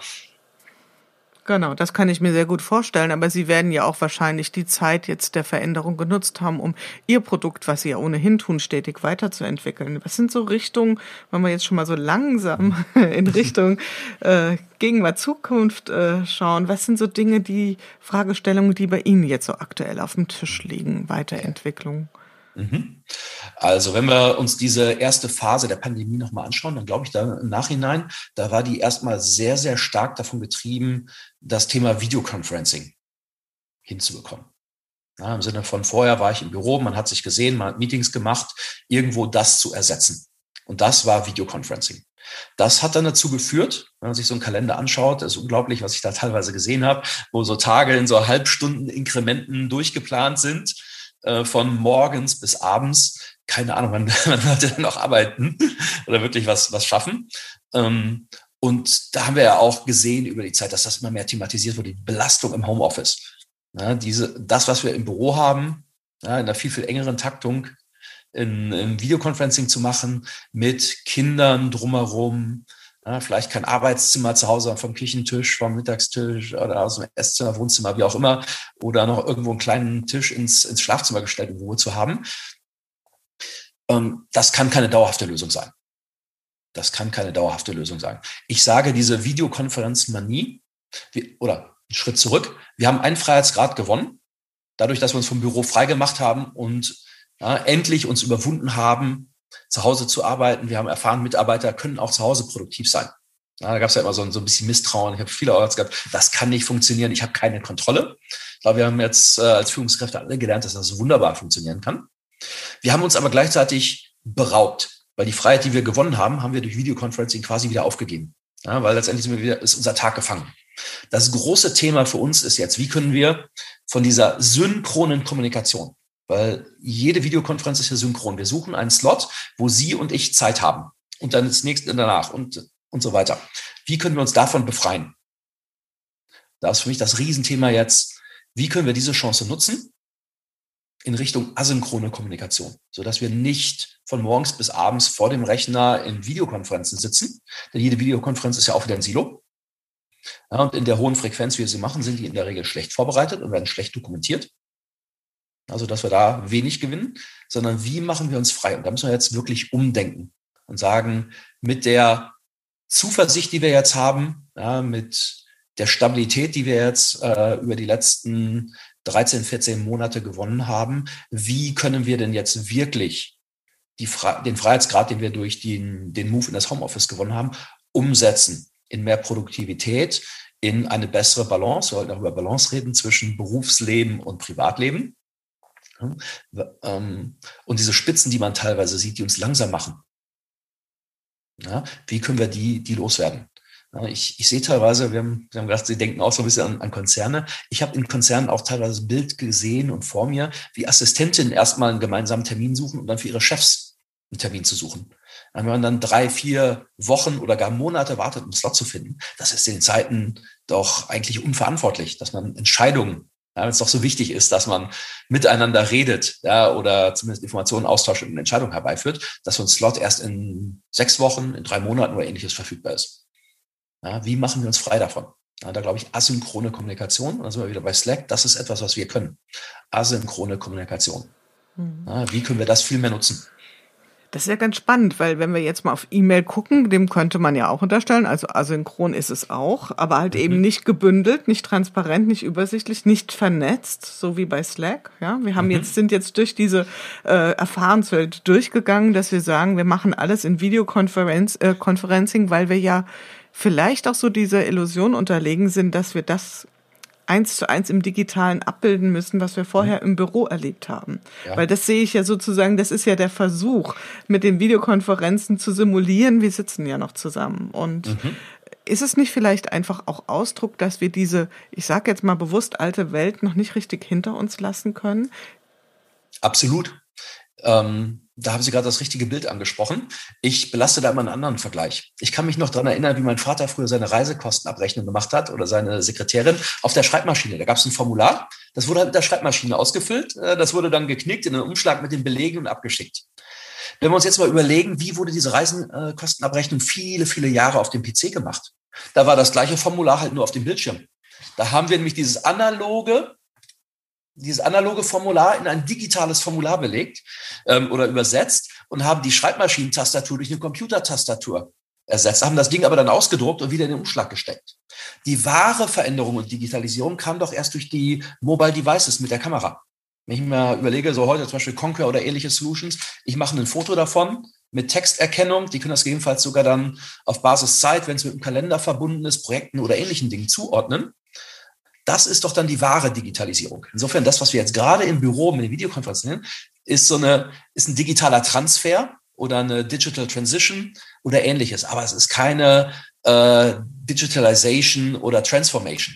Genau, das kann ich mir sehr gut vorstellen. Aber Sie werden ja auch wahrscheinlich die Zeit jetzt der Veränderung genutzt haben, um Ihr Produkt, was Sie ja ohnehin tun, stetig weiterzuentwickeln. Was sind so Richtungen, wenn wir jetzt schon mal so langsam <laughs> in Richtung äh, Gegenwart, Zukunft äh, schauen? Was sind so Dinge, die Fragestellungen, die bei Ihnen jetzt so aktuell auf dem Tisch liegen? Weiterentwicklung? Mhm. Also wenn wir uns diese erste Phase der Pandemie nochmal anschauen, dann glaube ich da im Nachhinein, da war die erstmal sehr, sehr stark davon getrieben, das Thema Videoconferencing hinzubekommen. Ja, Im Sinne von vorher war ich im Büro, man hat sich gesehen, man hat Meetings gemacht, irgendwo das zu ersetzen. Und das war Videoconferencing. Das hat dann dazu geführt, wenn man sich so einen Kalender anschaut, ist unglaublich, was ich da teilweise gesehen habe, wo so Tage in so Halbstunden-Inkrementen durchgeplant sind äh, von morgens bis abends. Keine Ahnung, wann, <laughs> wann Leute dann noch arbeiten oder wirklich was, was schaffen. Ähm, und da haben wir ja auch gesehen über die Zeit, dass das immer mehr thematisiert wurde, die Belastung im Homeoffice. Ja, diese, das, was wir im Büro haben, ja, in einer viel, viel engeren Taktung, in, in Videoconferencing zu machen, mit Kindern drumherum, vielleicht kein Arbeitszimmer zu Hause vom Küchentisch, vom Mittagstisch oder aus dem Esszimmer, Wohnzimmer, wie auch immer, oder noch irgendwo einen kleinen Tisch ins, ins Schlafzimmer gestellt, in Ruhe zu haben. Ähm, das kann keine dauerhafte Lösung sein. Das kann keine dauerhafte Lösung sein. Ich sage diese Videokonferenzmanie, oder einen Schritt zurück. Wir haben einen Freiheitsgrad gewonnen, dadurch, dass wir uns vom Büro freigemacht haben und ja, endlich uns überwunden haben, zu Hause zu arbeiten. Wir haben erfahren, Mitarbeiter können auch zu Hause produktiv sein. Ja, da gab es ja immer so ein, so ein bisschen Misstrauen. Ich habe viele Orts gehabt, das kann nicht funktionieren, ich habe keine Kontrolle. Ich glaube, wir haben jetzt äh, als Führungskräfte alle gelernt, dass das wunderbar funktionieren kann. Wir haben uns aber gleichzeitig beraubt, weil die Freiheit, die wir gewonnen haben, haben wir durch Videoconferencing quasi wieder aufgegeben. Ja, weil letztendlich sind wir wieder, ist unser Tag gefangen. Das große Thema für uns ist jetzt, wie können wir von dieser synchronen Kommunikation, weil jede Videokonferenz ist ja synchron. Wir suchen einen Slot, wo Sie und ich Zeit haben und dann das nächste danach und, und so weiter. Wie können wir uns davon befreien? Da ist für mich das Riesenthema jetzt, wie können wir diese Chance nutzen in Richtung asynchrone Kommunikation, so dass wir nicht von morgens bis abends vor dem Rechner in Videokonferenzen sitzen, denn jede Videokonferenz ist ja auch wieder ein Silo. Ja, und in der hohen Frequenz, wie wir sie machen, sind die in der Regel schlecht vorbereitet und werden schlecht dokumentiert. Also, dass wir da wenig gewinnen, sondern wie machen wir uns frei? Und da müssen wir jetzt wirklich umdenken und sagen, mit der Zuversicht, die wir jetzt haben, ja, mit der Stabilität, die wir jetzt äh, über die letzten 13, 14 Monate gewonnen haben, wie können wir denn jetzt wirklich Fre den Freiheitsgrad, den wir durch den, den Move in das Homeoffice gewonnen haben, umsetzen in mehr Produktivität, in eine bessere Balance. Wir wollten auch über Balance reden zwischen Berufsleben und Privatleben. Ähm, und diese Spitzen, die man teilweise sieht, die uns langsam machen. Wie können wir die, die loswerden? Ich, ich sehe teilweise, wir haben, wir haben gedacht, Sie denken auch so ein bisschen an, an Konzerne. Ich habe in Konzernen auch teilweise Bild gesehen und vor mir, wie Assistentinnen erstmal einen gemeinsamen Termin suchen und dann für ihre Chefs einen Termin zu suchen. Wenn man dann drei, vier Wochen oder gar Monate wartet, um einen Slot zu finden, das ist in den Zeiten doch eigentlich unverantwortlich, dass man Entscheidungen, ja, wenn es doch so wichtig ist, dass man miteinander redet ja, oder zumindest Informationen austauscht und eine Entscheidung herbeiführt, dass so ein Slot erst in sechs Wochen, in drei Monaten oder ähnliches verfügbar ist. Ja, wie machen wir uns frei davon? Ja, da glaube ich asynchrone Kommunikation, da sind wir wieder bei Slack, das ist etwas, was wir können. Asynchrone Kommunikation. Mhm. Ja, wie können wir das viel mehr nutzen? Das ist ja ganz spannend, weil wenn wir jetzt mal auf E-Mail gucken, dem könnte man ja auch unterstellen, also asynchron ist es auch, aber halt mhm. eben nicht gebündelt, nicht transparent, nicht übersichtlich, nicht vernetzt, so wie bei Slack. Ja, wir haben mhm. jetzt sind jetzt durch diese äh, Erfahrenswelt durchgegangen, dass wir sagen, wir machen alles in Videokonferenz, äh, Conferencing, weil wir ja vielleicht auch so dieser Illusion unterlegen sind, dass wir das eins zu eins im Digitalen abbilden müssen, was wir vorher mhm. im Büro erlebt haben. Ja. Weil das sehe ich ja sozusagen, das ist ja der Versuch, mit den Videokonferenzen zu simulieren, wir sitzen ja noch zusammen. Und mhm. ist es nicht vielleicht einfach auch Ausdruck, dass wir diese, ich sage jetzt mal bewusst, alte Welt noch nicht richtig hinter uns lassen können? Absolut. Ähm da haben Sie gerade das richtige Bild angesprochen. Ich belaste da immer einen anderen Vergleich. Ich kann mich noch daran erinnern, wie mein Vater früher seine Reisekostenabrechnung gemacht hat oder seine Sekretärin auf der Schreibmaschine. Da gab es ein Formular, das wurde halt mit der Schreibmaschine ausgefüllt. Äh, das wurde dann geknickt in einen Umschlag mit den Belegen und abgeschickt. Wenn wir uns jetzt mal überlegen, wie wurde diese Reisenkostenabrechnung viele, viele Jahre auf dem PC gemacht? Da war das gleiche Formular halt nur auf dem Bildschirm. Da haben wir nämlich dieses analoge dieses analoge Formular in ein digitales Formular belegt ähm, oder übersetzt und haben die Schreibmaschinentastatur durch eine Computertastatur ersetzt, haben das Ding aber dann ausgedruckt und wieder in den Umschlag gesteckt. Die wahre Veränderung und Digitalisierung kam doch erst durch die Mobile Devices mit der Kamera. Wenn ich mir überlege, so heute zum Beispiel Conquer oder ähnliche Solutions, ich mache ein Foto davon mit Texterkennung, die können das gegebenenfalls sogar dann auf Basis Zeit, wenn es mit dem Kalender verbunden ist, Projekten oder ähnlichen Dingen zuordnen. Das ist doch dann die wahre Digitalisierung. Insofern, das, was wir jetzt gerade im Büro mit den Videokonferenzen nennen, ist so eine, ist ein digitaler Transfer oder eine Digital Transition oder ähnliches. Aber es ist keine äh, Digitalization oder Transformation.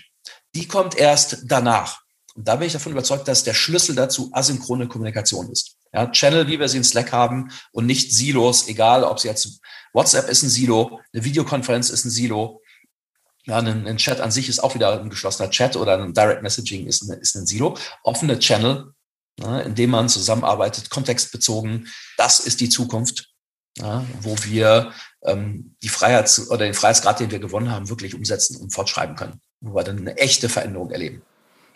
Die kommt erst danach. Und da bin ich davon überzeugt, dass der Schlüssel dazu asynchrone Kommunikation ist. Ja, Channel, wie wir sie in Slack haben und nicht Silos, egal ob sie jetzt WhatsApp ist ein Silo, eine Videokonferenz ist ein Silo, ja, ein, ein, Chat an sich ist auch wieder ein geschlossener Chat oder ein Direct Messaging ist, eine, ist ein Silo. Offene Channel, ja, in dem man zusammenarbeitet, kontextbezogen, das ist die Zukunft, ja, wo wir ähm, die Freiheit oder den Freiheitsgrad, den wir gewonnen haben, wirklich umsetzen und fortschreiben können, wo wir dann eine echte Veränderung erleben.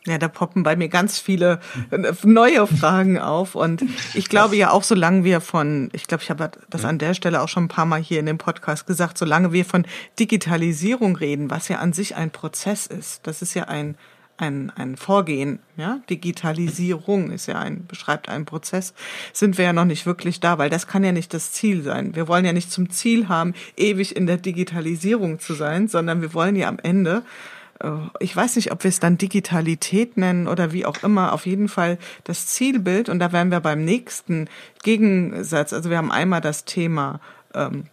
Ja, da poppen bei mir ganz viele äh, neue Fragen auf. Und ich glaube ja auch, solange wir von, ich glaube, ich habe das an der Stelle auch schon ein paar Mal hier in dem Podcast gesagt, solange wir von Digitalisierung reden, was ja an sich ein Prozess ist, das ist ja ein, ein, ein Vorgehen, ja, Digitalisierung ist ja ein, beschreibt einen Prozess, sind wir ja noch nicht wirklich da, weil das kann ja nicht das Ziel sein. Wir wollen ja nicht zum Ziel haben, ewig in der Digitalisierung zu sein, sondern wir wollen ja am Ende ich weiß nicht, ob wir es dann Digitalität nennen oder wie auch immer, auf jeden Fall das Zielbild. Und da wären wir beim nächsten Gegensatz. Also wir haben einmal das Thema ähm,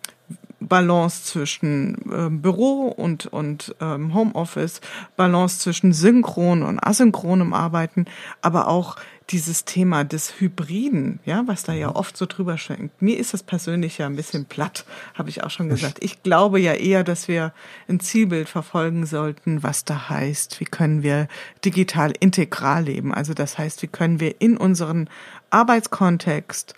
Balance zwischen äh, Büro und, und ähm, Homeoffice, Balance zwischen synchron und asynchronem Arbeiten, aber auch dieses Thema des Hybriden, ja, was da ja mhm. oft so drüber schenkt. Mir ist das persönlich ja ein bisschen platt, habe ich auch schon gesagt. Ich glaube ja eher, dass wir ein Zielbild verfolgen sollten, was da heißt, wie können wir digital integral leben. Also das heißt, wie können wir in unseren Arbeitskontext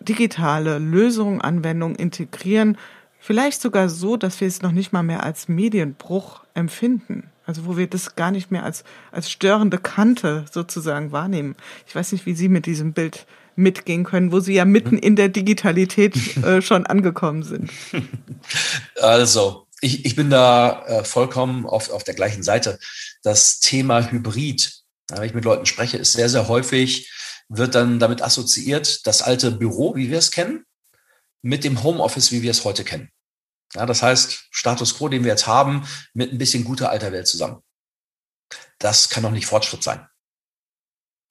digitale Lösungen, Anwendungen integrieren, vielleicht sogar so, dass wir es noch nicht mal mehr als Medienbruch empfinden. Also wo wir das gar nicht mehr als, als störende Kante sozusagen wahrnehmen. Ich weiß nicht, wie Sie mit diesem Bild mitgehen können, wo Sie ja mitten in der Digitalität äh, schon angekommen sind. <laughs> Also, ich, ich bin da äh, vollkommen auf, auf der gleichen Seite. Das Thema Hybrid, wenn ich mit Leuten spreche, ist sehr, sehr häufig, wird dann damit assoziiert, das alte Büro, wie wir es kennen, mit dem Homeoffice, wie wir es heute kennen. Ja, das heißt, Status quo, den wir jetzt haben, mit ein bisschen guter alter Welt zusammen. Das kann doch nicht Fortschritt sein.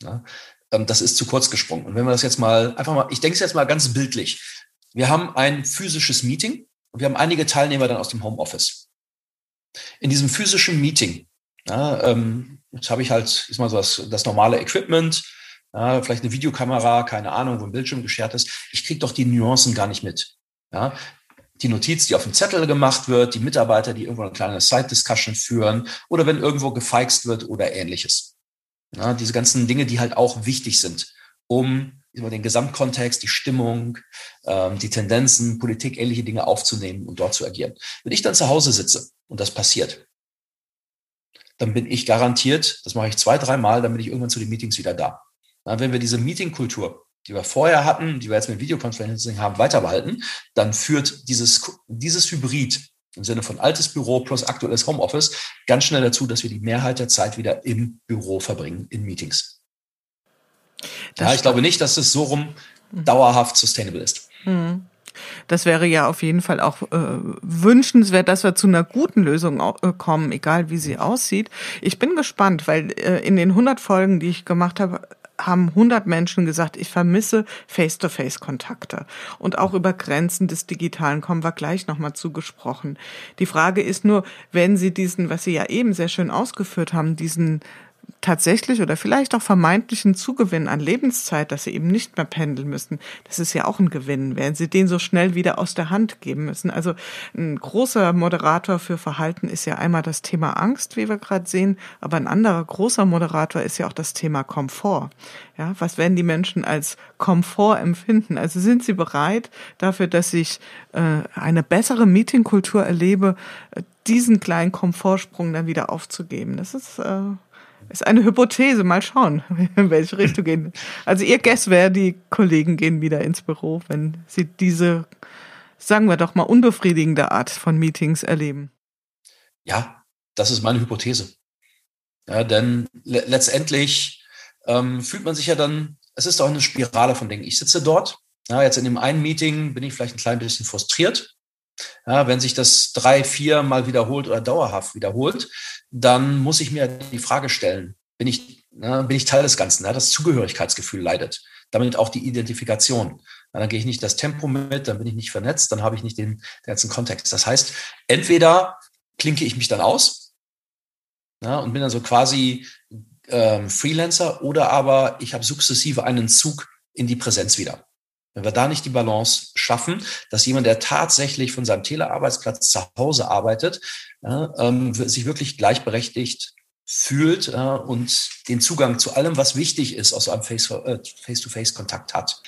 Ja, ähm, das ist zu kurz gesprungen. Und wenn wir das jetzt mal einfach mal, ich denke es jetzt mal ganz bildlich. Wir haben ein physisches Meeting und wir haben einige Teilnehmer dann aus dem Homeoffice. In diesem physischen Meeting, ja, ähm, jetzt habe ich halt, ist mal so das, das normale Equipment, ja, vielleicht eine Videokamera, keine Ahnung, wo ein Bildschirm geschert ist. Ich kriege doch die Nuancen gar nicht mit. Ja, die Notiz, die auf dem Zettel gemacht wird, die Mitarbeiter, die irgendwo eine kleine Side-Discussion führen oder wenn irgendwo gefeixt wird oder ähnliches. Ja, diese ganzen Dinge, die halt auch wichtig sind, um über den Gesamtkontext, die Stimmung, ähm, die Tendenzen, Politik, ähnliche Dinge aufzunehmen und dort zu agieren. Wenn ich dann zu Hause sitze und das passiert, dann bin ich garantiert, das mache ich zwei, dreimal, dann bin ich irgendwann zu den Meetings wieder da. Na, wenn wir diese Meetingkultur, die wir vorher hatten, die wir jetzt mit Videoconferencing haben, weiterbehalten, dann führt dieses, dieses Hybrid im Sinne von altes Büro plus aktuelles Homeoffice ganz schnell dazu, dass wir die Mehrheit der Zeit wieder im Büro verbringen, in Meetings. ja, ich glaube nicht, dass es so rum mhm. dauerhaft sustainable ist. Mhm. Das wäre ja auf jeden Fall auch äh, wünschenswert, dass wir zu einer guten Lösung äh, kommen, egal wie sie aussieht. Ich bin gespannt, weil äh, in den 100 Folgen, die ich gemacht habe, haben 100 Menschen gesagt, ich vermisse Face-to-Face-Kontakte. Und auch über Grenzen des Digitalen kommen wir gleich nochmal zugesprochen. Die Frage ist nur, wenn Sie diesen, was Sie ja eben sehr schön ausgeführt haben, diesen tatsächlich oder vielleicht auch vermeintlichen Zugewinn an Lebenszeit, dass sie eben nicht mehr pendeln müssen, das ist ja auch ein Gewinn, wenn sie den so schnell wieder aus der Hand geben müssen. Also ein großer Moderator für Verhalten ist ja einmal das Thema Angst, wie wir gerade sehen, aber ein anderer großer Moderator ist ja auch das Thema Komfort. Ja, was werden die Menschen als Komfort empfinden? Also sind sie bereit dafür, dass ich äh, eine bessere Meetingkultur erlebe, äh, diesen kleinen Komfortsprung dann wieder aufzugeben? Das ist äh, ist eine Hypothese, mal schauen, <laughs> in welche Richtung gehen. Also ihr Guess wäre, die Kollegen gehen wieder ins Büro, wenn sie diese, sagen wir doch mal, unbefriedigende Art von Meetings erleben. Ja, das ist meine Hypothese. Ja, denn le letztendlich ähm, fühlt man sich ja dann, es ist auch eine Spirale von Dingen. Ich sitze dort, ja, jetzt in dem einen Meeting bin ich vielleicht ein klein bisschen frustriert, ja, wenn sich das drei, vier Mal wiederholt oder dauerhaft wiederholt, dann muss ich mir die Frage stellen, bin ich, ne, bin ich Teil des Ganzen? Ja, das Zugehörigkeitsgefühl leidet. Damit auch die Identifikation. Dann gehe ich nicht das Tempo mit, dann bin ich nicht vernetzt, dann habe ich nicht den, den ganzen Kontext. Das heißt, entweder klinke ich mich dann aus ja, und bin dann so quasi ähm, Freelancer oder aber ich habe sukzessive einen Zug in die Präsenz wieder. Wenn wir da nicht die Balance schaffen, dass jemand, der tatsächlich von seinem Telearbeitsplatz zu Hause arbeitet, ja, ähm, sich wirklich gleichberechtigt fühlt ja, und den Zugang zu allem, was wichtig ist, aus einem äh, Face-to-Face-Kontakt hat.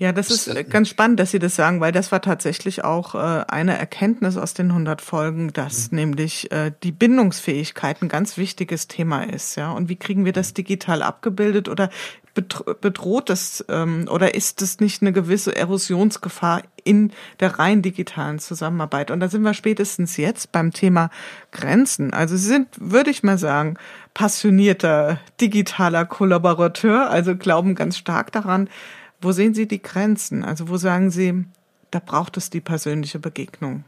Ja, das ist äh, ganz spannend, dass Sie das sagen, weil das war tatsächlich auch äh, eine Erkenntnis aus den 100 Folgen, dass mhm. nämlich äh, die Bindungsfähigkeit ein ganz wichtiges Thema ist. Ja, und wie kriegen wir das digital abgebildet oder bedroht das ähm, oder ist es nicht eine gewisse Erosionsgefahr in der rein digitalen Zusammenarbeit? Und da sind wir spätestens jetzt beim Thema Grenzen. Also Sie sind, würde ich mal sagen, passionierter digitaler Kollaborateur, also glauben ganz stark daran, wo sehen Sie die Grenzen? Also wo sagen Sie, da braucht es die persönliche Begegnung?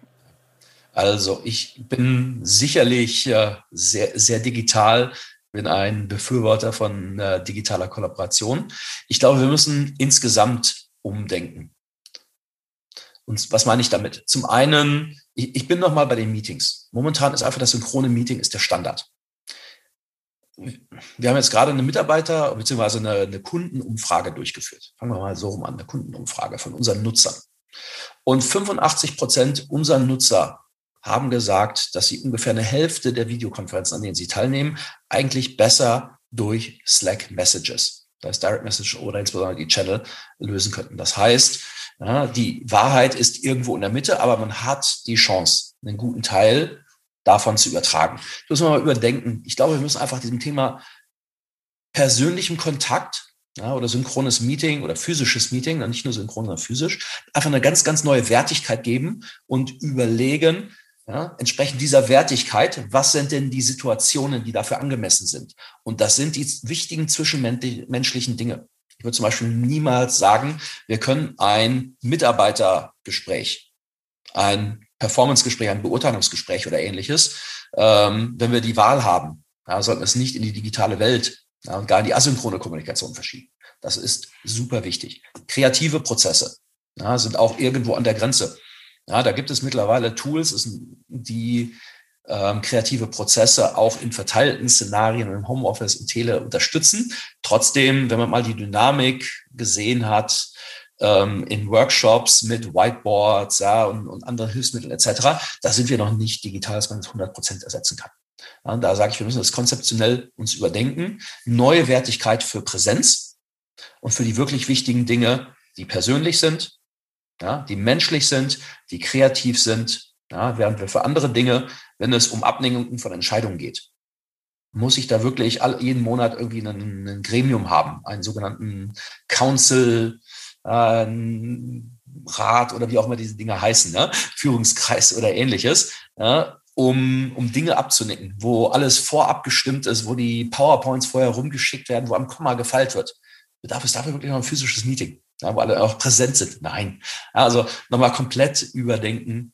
Also ich bin sicherlich äh, sehr, sehr digital, bin ein Befürworter von äh, digitaler Kollaboration. Ich glaube, wir müssen insgesamt umdenken. Und was meine ich damit? Zum einen, ich, ich bin noch mal bei den Meetings. Momentan ist einfach das synchrone Meeting ist der Standard wir haben jetzt gerade eine Mitarbeiter- bzw. Eine, eine, Kundenumfrage durchgeführt. Fangen wir mal so rum an, eine Kundenumfrage von unseren Nutzern. Und 85 Prozent unserer Nutzer haben gesagt, dass sie ungefähr eine Hälfte der Videokonferenzen, an denen sie teilnehmen, eigentlich besser durch Slack Messages, das heißt Direct Message oder insbesondere die Channel, lösen könnten. Das heißt, ja, die Wahrheit ist irgendwo in der Mitte, aber man hat die Chance, einen guten Teil davon zu übertragen. Das müssen wir mal überdenken. Ich glaube, wir müssen einfach diesem Thema persönlichem Kontakt ja, oder synchrones Meeting oder physisches Meeting, nicht nur synchron, sondern physisch, einfach eine ganz, ganz neue Wertigkeit geben und überlegen, ja, entsprechend dieser Wertigkeit, was sind denn die Situationen, die dafür angemessen sind? Und das sind die wichtigen zwischenmenschlichen Dinge. Ich würde zum Beispiel niemals sagen, wir können ein Mitarbeitergespräch, ein Performance-Gespräch, ein Beurteilungsgespräch oder ähnliches, ähm, wenn wir die Wahl haben, ja, sollten wir es nicht in die digitale Welt ja, und gar in die asynchrone Kommunikation verschieben. Das ist super wichtig. Kreative Prozesse ja, sind auch irgendwo an der Grenze. Ja, da gibt es mittlerweile Tools, die ähm, kreative Prozesse auch in verteilten Szenarien im Homeoffice und Tele unterstützen. Trotzdem, wenn man mal die Dynamik gesehen hat, ähm, in Workshops mit Whiteboards ja, und, und anderen Hilfsmitteln etc., da sind wir noch nicht digital, dass man das 100 Prozent ersetzen kann. Ja, da sage ich, wir müssen das konzeptionell uns überdenken. Neue Wertigkeit für Präsenz und für die wirklich wichtigen Dinge, die persönlich sind, ja, die menschlich sind, die kreativ sind, ja, während wir für andere Dinge, wenn es um Abnehmungen von Entscheidungen geht, muss ich da wirklich all, jeden Monat irgendwie ein, ein Gremium haben, einen sogenannten Council, äh, Rat oder wie auch immer diese Dinge heißen, ne? Führungskreis oder ähnliches, ja? um, um Dinge abzunicken, wo alles vorab gestimmt ist, wo die PowerPoints vorher rumgeschickt werden, wo am Komma gefeilt wird. Bedarf es dafür wirklich noch ein physisches Meeting, ja, wo alle auch präsent sind? Nein. Ja, also nochmal komplett überdenken,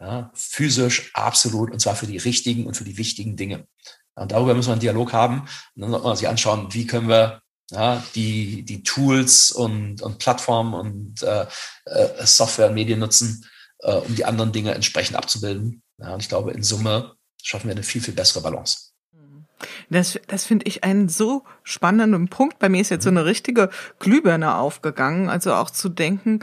ja, physisch absolut, und zwar für die richtigen und für die wichtigen Dinge. Und darüber müssen wir einen Dialog haben. Und dann sollte man sich anschauen, wie können wir ja, die, die Tools und, und Plattformen und äh, äh, Software und Medien nutzen, äh, um die anderen Dinge entsprechend abzubilden. Ja, und ich glaube, in Summe schaffen wir eine viel, viel bessere Balance. Das, das finde ich einen so spannenden Punkt. Bei mir ist jetzt so eine richtige Glühbirne aufgegangen. Also auch zu denken,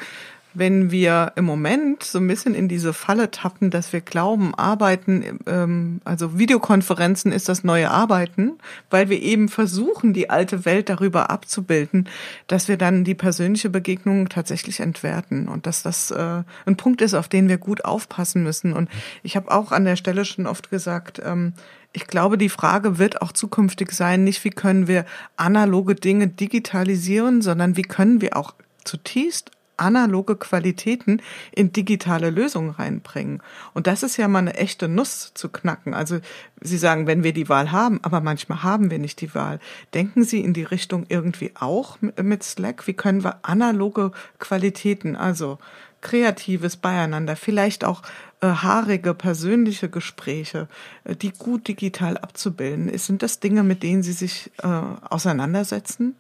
wenn wir im Moment so ein bisschen in diese Falle tappen, dass wir glauben, Arbeiten, ähm, also Videokonferenzen ist das neue Arbeiten, weil wir eben versuchen, die alte Welt darüber abzubilden, dass wir dann die persönliche Begegnung tatsächlich entwerten und dass das äh, ein Punkt ist, auf den wir gut aufpassen müssen. Und ich habe auch an der Stelle schon oft gesagt, ähm, ich glaube, die Frage wird auch zukünftig sein, nicht wie können wir analoge Dinge digitalisieren, sondern wie können wir auch zutiefst analoge Qualitäten in digitale Lösungen reinbringen. Und das ist ja mal eine echte Nuss zu knacken. Also Sie sagen, wenn wir die Wahl haben, aber manchmal haben wir nicht die Wahl. Denken Sie in die Richtung irgendwie auch mit Slack? Wie können wir analoge Qualitäten, also kreatives Beieinander, vielleicht auch äh, haarige persönliche Gespräche, äh, die gut digital abzubilden. Sind das Dinge, mit denen Sie sich äh, auseinandersetzen?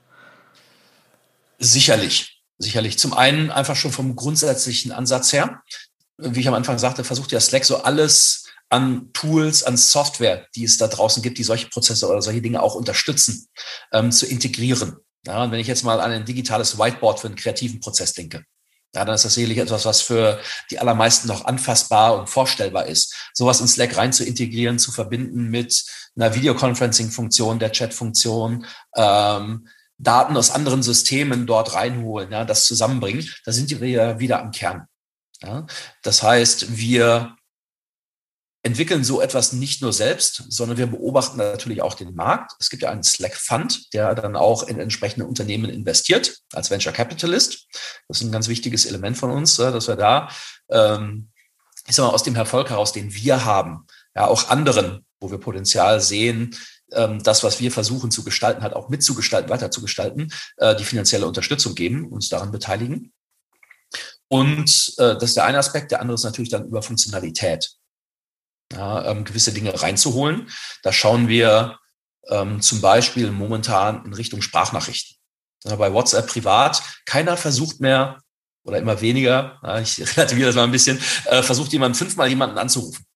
Sicherlich. Sicherlich. Zum einen einfach schon vom grundsätzlichen Ansatz her. Wie ich am Anfang sagte, versucht ja Slack so alles an Tools, an Software, die es da draußen gibt, die solche Prozesse oder solche Dinge auch unterstützen, ähm, zu integrieren. Ja, und wenn ich jetzt mal an ein digitales Whiteboard für einen kreativen Prozess denke, ja, dann ist das sicherlich etwas, was für die allermeisten noch anfassbar und vorstellbar ist. Sowas in Slack rein zu integrieren, zu verbinden mit einer Videoconferencing-Funktion, der Chat-Funktion, ähm, Daten aus anderen Systemen dort reinholen, ja, das zusammenbringen, da sind wir wieder am Kern. Ja. Das heißt, wir entwickeln so etwas nicht nur selbst, sondern wir beobachten natürlich auch den Markt. Es gibt ja einen Slack Fund, der dann auch in entsprechende Unternehmen investiert als Venture Capitalist. Das ist ein ganz wichtiges Element von uns, dass wir da, ähm, ich sag mal, aus dem Erfolg heraus, den wir haben, ja auch anderen, wo wir Potenzial sehen, ähm, das, was wir versuchen zu gestalten, hat auch mitzugestalten, weiterzugestalten, äh, die finanzielle Unterstützung geben, uns daran beteiligen. Und äh, das ist der eine Aspekt. Der andere ist natürlich dann über Funktionalität. Ja, ähm, gewisse Dinge reinzuholen. Da schauen wir ähm, zum Beispiel momentan in Richtung Sprachnachrichten. Ja, bei WhatsApp privat, keiner versucht mehr oder immer weniger, ja, ich <laughs> relativiere das mal ein bisschen, äh, versucht jemand fünfmal jemanden anzurufen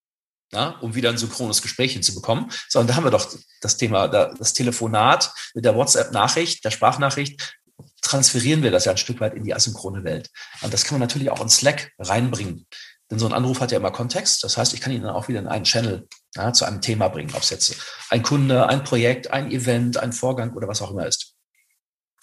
ja, um wieder ein synchrones Gespräch hinzubekommen. Sondern da haben wir doch das Thema, das Telefonat mit der WhatsApp-Nachricht, der Sprachnachricht, transferieren wir das ja ein Stück weit in die asynchrone Welt. Und das kann man natürlich auch in Slack reinbringen. Denn so ein Anruf hat ja immer Kontext. Das heißt, ich kann ihn dann auch wieder in einen Channel ja, zu einem Thema bringen, ob es jetzt ein Kunde, ein Projekt, ein Event, ein Vorgang oder was auch immer ist.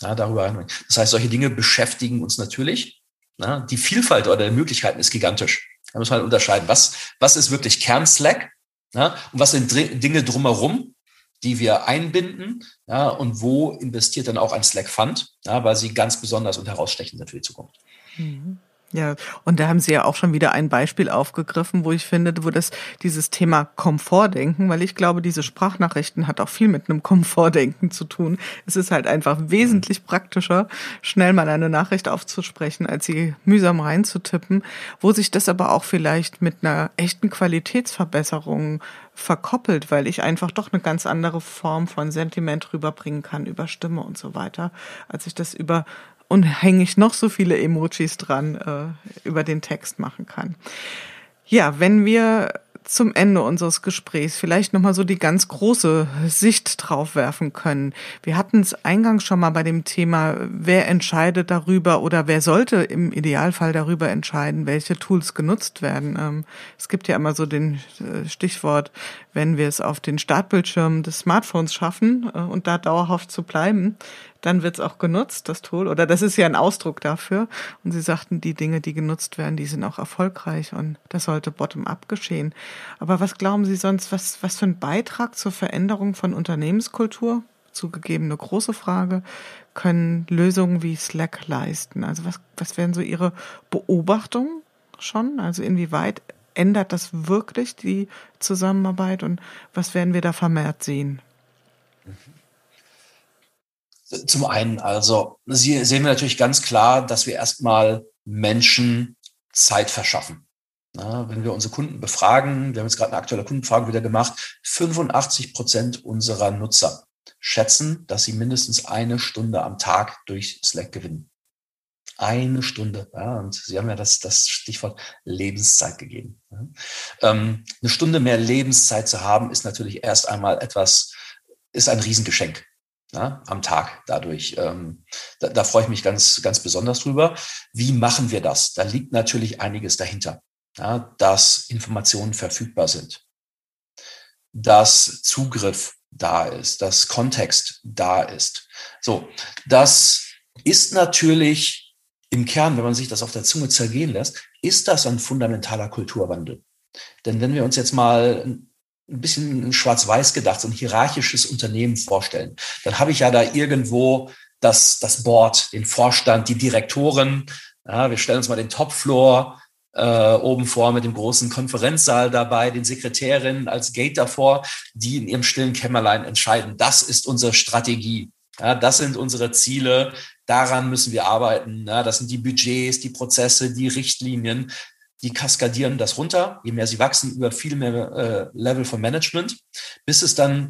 Ja, darüber reinbringen. Das heißt, solche Dinge beschäftigen uns natürlich. Ja, die Vielfalt oder die Möglichkeiten ist gigantisch. Da muss man halt unterscheiden, was, was ist wirklich Kern-Slack ja, und was sind Dinge drumherum, die wir einbinden ja, und wo investiert dann auch ein Slack Fund, ja, weil sie ganz besonders und herausstechend sind für die Zukunft. Mhm. Ja, und da haben Sie ja auch schon wieder ein Beispiel aufgegriffen, wo ich finde, wo das dieses Thema Komfortdenken, weil ich glaube, diese Sprachnachrichten hat auch viel mit einem Komfortdenken zu tun. Es ist halt einfach wesentlich praktischer, schnell mal eine Nachricht aufzusprechen, als sie mühsam reinzutippen, wo sich das aber auch vielleicht mit einer echten Qualitätsverbesserung verkoppelt, weil ich einfach doch eine ganz andere Form von Sentiment rüberbringen kann über Stimme und so weiter, als ich das über und hänge ich noch so viele Emojis dran äh, über den Text machen kann. Ja, wenn wir zum Ende unseres Gesprächs vielleicht nochmal so die ganz große Sicht drauf werfen können. Wir hatten es eingangs schon mal bei dem Thema, wer entscheidet darüber oder wer sollte im Idealfall darüber entscheiden, welche Tools genutzt werden. Ähm, es gibt ja immer so den äh, Stichwort, wenn wir es auf den Startbildschirm des Smartphones schaffen äh, und da dauerhaft zu bleiben, dann wird es auch genutzt, das Tool. Oder das ist ja ein Ausdruck dafür. Und Sie sagten, die Dinge, die genutzt werden, die sind auch erfolgreich und das sollte bottom-up geschehen. Aber was glauben Sie sonst, was, was für ein Beitrag zur Veränderung von Unternehmenskultur, zugegeben eine große Frage, können Lösungen wie Slack leisten? Also was, was wären so Ihre Beobachtungen schon? Also inwieweit ändert das wirklich die Zusammenarbeit und was werden wir da vermehrt sehen? Mhm. Zum einen, also Sie sehen wir natürlich ganz klar, dass wir erstmal Menschen Zeit verschaffen. Na, wenn wir unsere Kunden befragen, wir haben jetzt gerade eine aktuelle Kundenfrage wieder gemacht, 85 Prozent unserer Nutzer schätzen, dass sie mindestens eine Stunde am Tag durch Slack gewinnen. Eine Stunde. Ja, und Sie haben ja das, das Stichwort Lebenszeit gegeben. Ähm, eine Stunde mehr Lebenszeit zu haben, ist natürlich erst einmal etwas, ist ein Riesengeschenk ja, am Tag dadurch. Ähm, da, da freue ich mich ganz, ganz besonders drüber. Wie machen wir das? Da liegt natürlich einiges dahinter, ja, dass Informationen verfügbar sind, dass Zugriff da ist, dass Kontext da ist. So, das ist natürlich im Kern, wenn man sich das auf der Zunge zergehen lässt, ist das ein fundamentaler Kulturwandel. Denn wenn wir uns jetzt mal ein bisschen schwarz-weiß gedacht, so ein hierarchisches Unternehmen vorstellen. Dann habe ich ja da irgendwo das, das Board, den Vorstand, die Direktoren. Ja, wir stellen uns mal den Topfloor äh, oben vor mit dem großen Konferenzsaal dabei, den Sekretärinnen als Gate davor, die in ihrem stillen Kämmerlein entscheiden. Das ist unsere Strategie. Ja, das sind unsere Ziele. Daran müssen wir arbeiten. Ja, das sind die Budgets, die Prozesse, die Richtlinien die kaskadieren das runter, je mehr sie wachsen, über viel mehr äh, Level von Management, bis es dann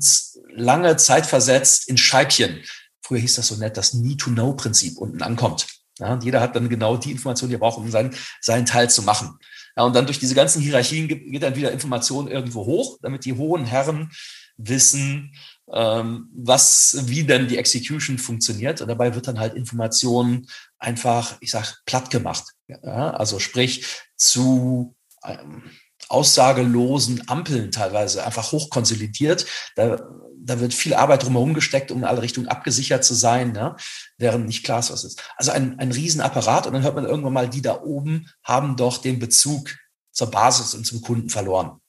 lange Zeit versetzt in Scheibchen. Früher hieß das so nett, das Need-to-Know-Prinzip unten ankommt. Ja, und jeder hat dann genau die Information, die er braucht, um seinen, seinen Teil zu machen. Ja, und dann durch diese ganzen Hierarchien geht dann wieder Information irgendwo hoch, damit die hohen Herren wissen, ähm, was, wie denn die Execution funktioniert. Und dabei wird dann halt Information einfach, ich sag, platt gemacht. Ja, also sprich zu ähm, aussagelosen Ampeln teilweise einfach hochkonsolidiert. Da, da wird viel Arbeit drumherum gesteckt, um in alle Richtungen abgesichert zu sein, ne? während nicht klar ist, was ist. Also ein, ein Riesenapparat und dann hört man irgendwann mal, die da oben haben doch den Bezug zur Basis und zum Kunden verloren.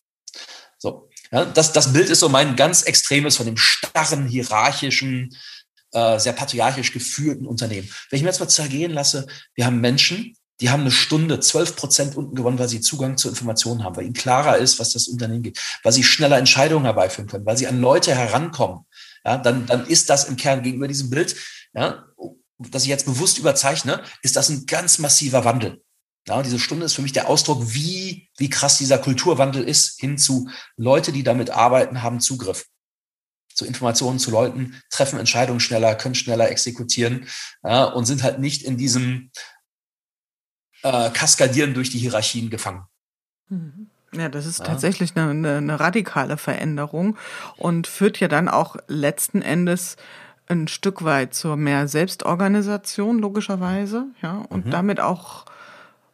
So, ja, das, das Bild ist so mein ganz extremes von dem starren, hierarchischen, äh, sehr patriarchisch geführten Unternehmen. Wenn ich mir jetzt mal zergehen lasse, wir haben Menschen, die haben eine Stunde, 12 Prozent unten gewonnen, weil sie Zugang zu Informationen haben, weil ihnen klarer ist, was das Unternehmen geht, weil sie schneller Entscheidungen herbeiführen können, weil sie an Leute herankommen. Ja, dann, dann ist das im Kern gegenüber diesem Bild, ja, das ich jetzt bewusst überzeichne, ist das ein ganz massiver Wandel. Ja, diese Stunde ist für mich der Ausdruck, wie, wie krass dieser Kulturwandel ist, hin zu Leute, die damit arbeiten, haben Zugriff zu Informationen, zu Leuten, treffen Entscheidungen schneller, können schneller exekutieren ja, und sind halt nicht in diesem äh, Kaskadieren durch die Hierarchien gefangen. Mhm. Ja, das ist ja. tatsächlich eine, eine, eine radikale Veränderung und führt ja dann auch letzten Endes ein Stück weit zur mehr Selbstorganisation, logischerweise, ja, und mhm. damit auch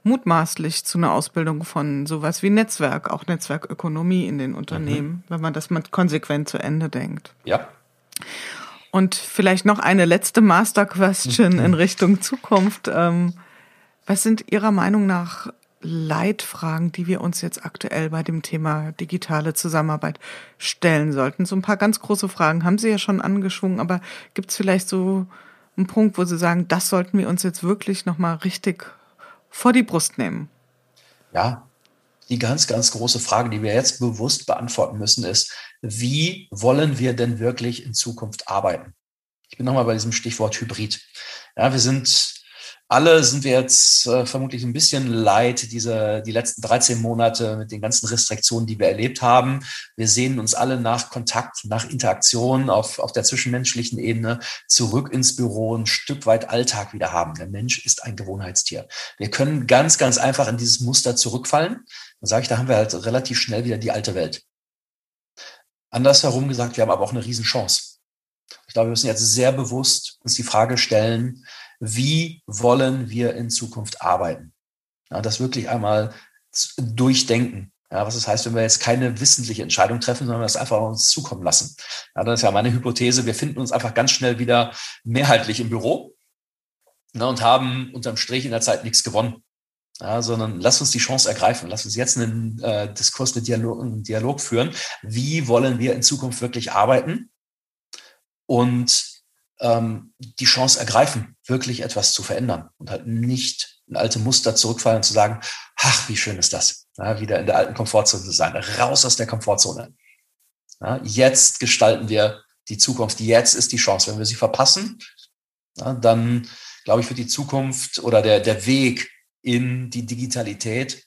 mutmaßlich zu einer Ausbildung von sowas wie Netzwerk, auch Netzwerkökonomie in den Unternehmen, mhm. wenn man das mal konsequent zu Ende denkt. Ja. Und vielleicht noch eine letzte Master Question in Richtung Zukunft. Ähm, was sind Ihrer Meinung nach Leitfragen, die wir uns jetzt aktuell bei dem Thema digitale Zusammenarbeit stellen sollten? So ein paar ganz große Fragen haben Sie ja schon angeschwungen, aber gibt es vielleicht so einen Punkt, wo Sie sagen, das sollten wir uns jetzt wirklich nochmal richtig vor die Brust nehmen? Ja, die ganz, ganz große Frage, die wir jetzt bewusst beantworten müssen, ist, wie wollen wir denn wirklich in Zukunft arbeiten? Ich bin nochmal bei diesem Stichwort Hybrid. Ja, wir sind alle sind wir jetzt äh, vermutlich ein bisschen leid, diese, die letzten 13 Monate mit den ganzen Restriktionen, die wir erlebt haben. Wir sehen uns alle nach Kontakt, nach Interaktion auf, auf der zwischenmenschlichen Ebene zurück ins Büro, ein Stück weit Alltag wieder haben. Der Mensch ist ein Gewohnheitstier. Wir können ganz, ganz einfach in dieses Muster zurückfallen. Dann sage ich, da haben wir halt relativ schnell wieder die alte Welt. Andersherum gesagt, wir haben aber auch eine Riesenchance. Ich glaube, wir müssen jetzt sehr bewusst uns die Frage stellen, wie wollen wir in Zukunft arbeiten? Ja, das wirklich einmal durchdenken. Ja, was das heißt, wenn wir jetzt keine wissentliche Entscheidung treffen, sondern das einfach uns zukommen lassen. Ja, das ist ja meine Hypothese. Wir finden uns einfach ganz schnell wieder mehrheitlich im Büro ne, und haben unterm Strich in der Zeit nichts gewonnen. Ja, sondern lass uns die Chance ergreifen. Lass uns jetzt einen äh, Diskurs, einen Dialog, einen Dialog führen. Wie wollen wir in Zukunft wirklich arbeiten? Und ähm, die Chance ergreifen, wirklich etwas zu verändern und halt nicht in alte Muster zurückfallen und zu sagen, ach, wie schön ist das, ja, wieder in der alten Komfortzone zu sein, raus aus der Komfortzone. Ja, jetzt gestalten wir die Zukunft, jetzt ist die Chance. Wenn wir sie verpassen, ja, dann glaube ich, wird die Zukunft oder der, der Weg in die Digitalität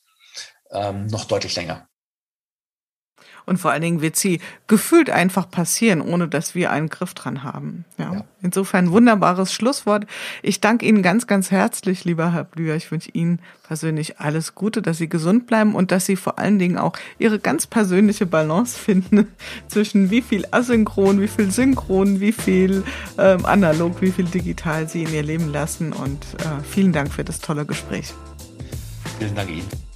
ähm, noch deutlich länger. Und vor allen Dingen wird sie gefühlt einfach passieren, ohne dass wir einen Griff dran haben. Ja. ja. Insofern wunderbares Schlusswort. Ich danke Ihnen ganz, ganz herzlich, lieber Herr Blüher. Ich wünsche Ihnen persönlich alles Gute, dass Sie gesund bleiben und dass Sie vor allen Dingen auch Ihre ganz persönliche Balance finden <laughs> zwischen wie viel asynchron, wie viel synchron, wie viel ähm, analog, wie viel digital Sie in Ihr Leben lassen. Und äh, vielen Dank für das tolle Gespräch. Vielen Dank Ihnen.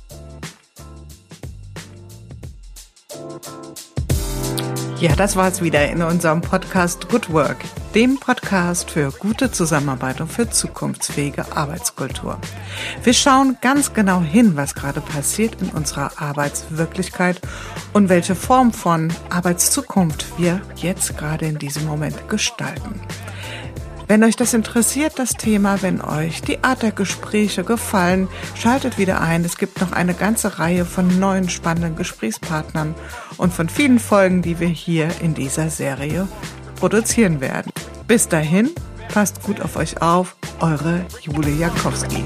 Ja, das war's wieder in unserem Podcast Good Work, dem Podcast für gute Zusammenarbeit und für zukunftsfähige Arbeitskultur. Wir schauen ganz genau hin, was gerade passiert in unserer Arbeitswirklichkeit und welche Form von Arbeitszukunft wir jetzt gerade in diesem Moment gestalten. Wenn euch das interessiert, das Thema, wenn euch die Art der Gespräche gefallen, schaltet wieder ein. Es gibt noch eine ganze Reihe von neuen spannenden Gesprächspartnern und von vielen Folgen, die wir hier in dieser Serie produzieren werden. Bis dahin, passt gut auf euch auf, eure Jule Jakowski.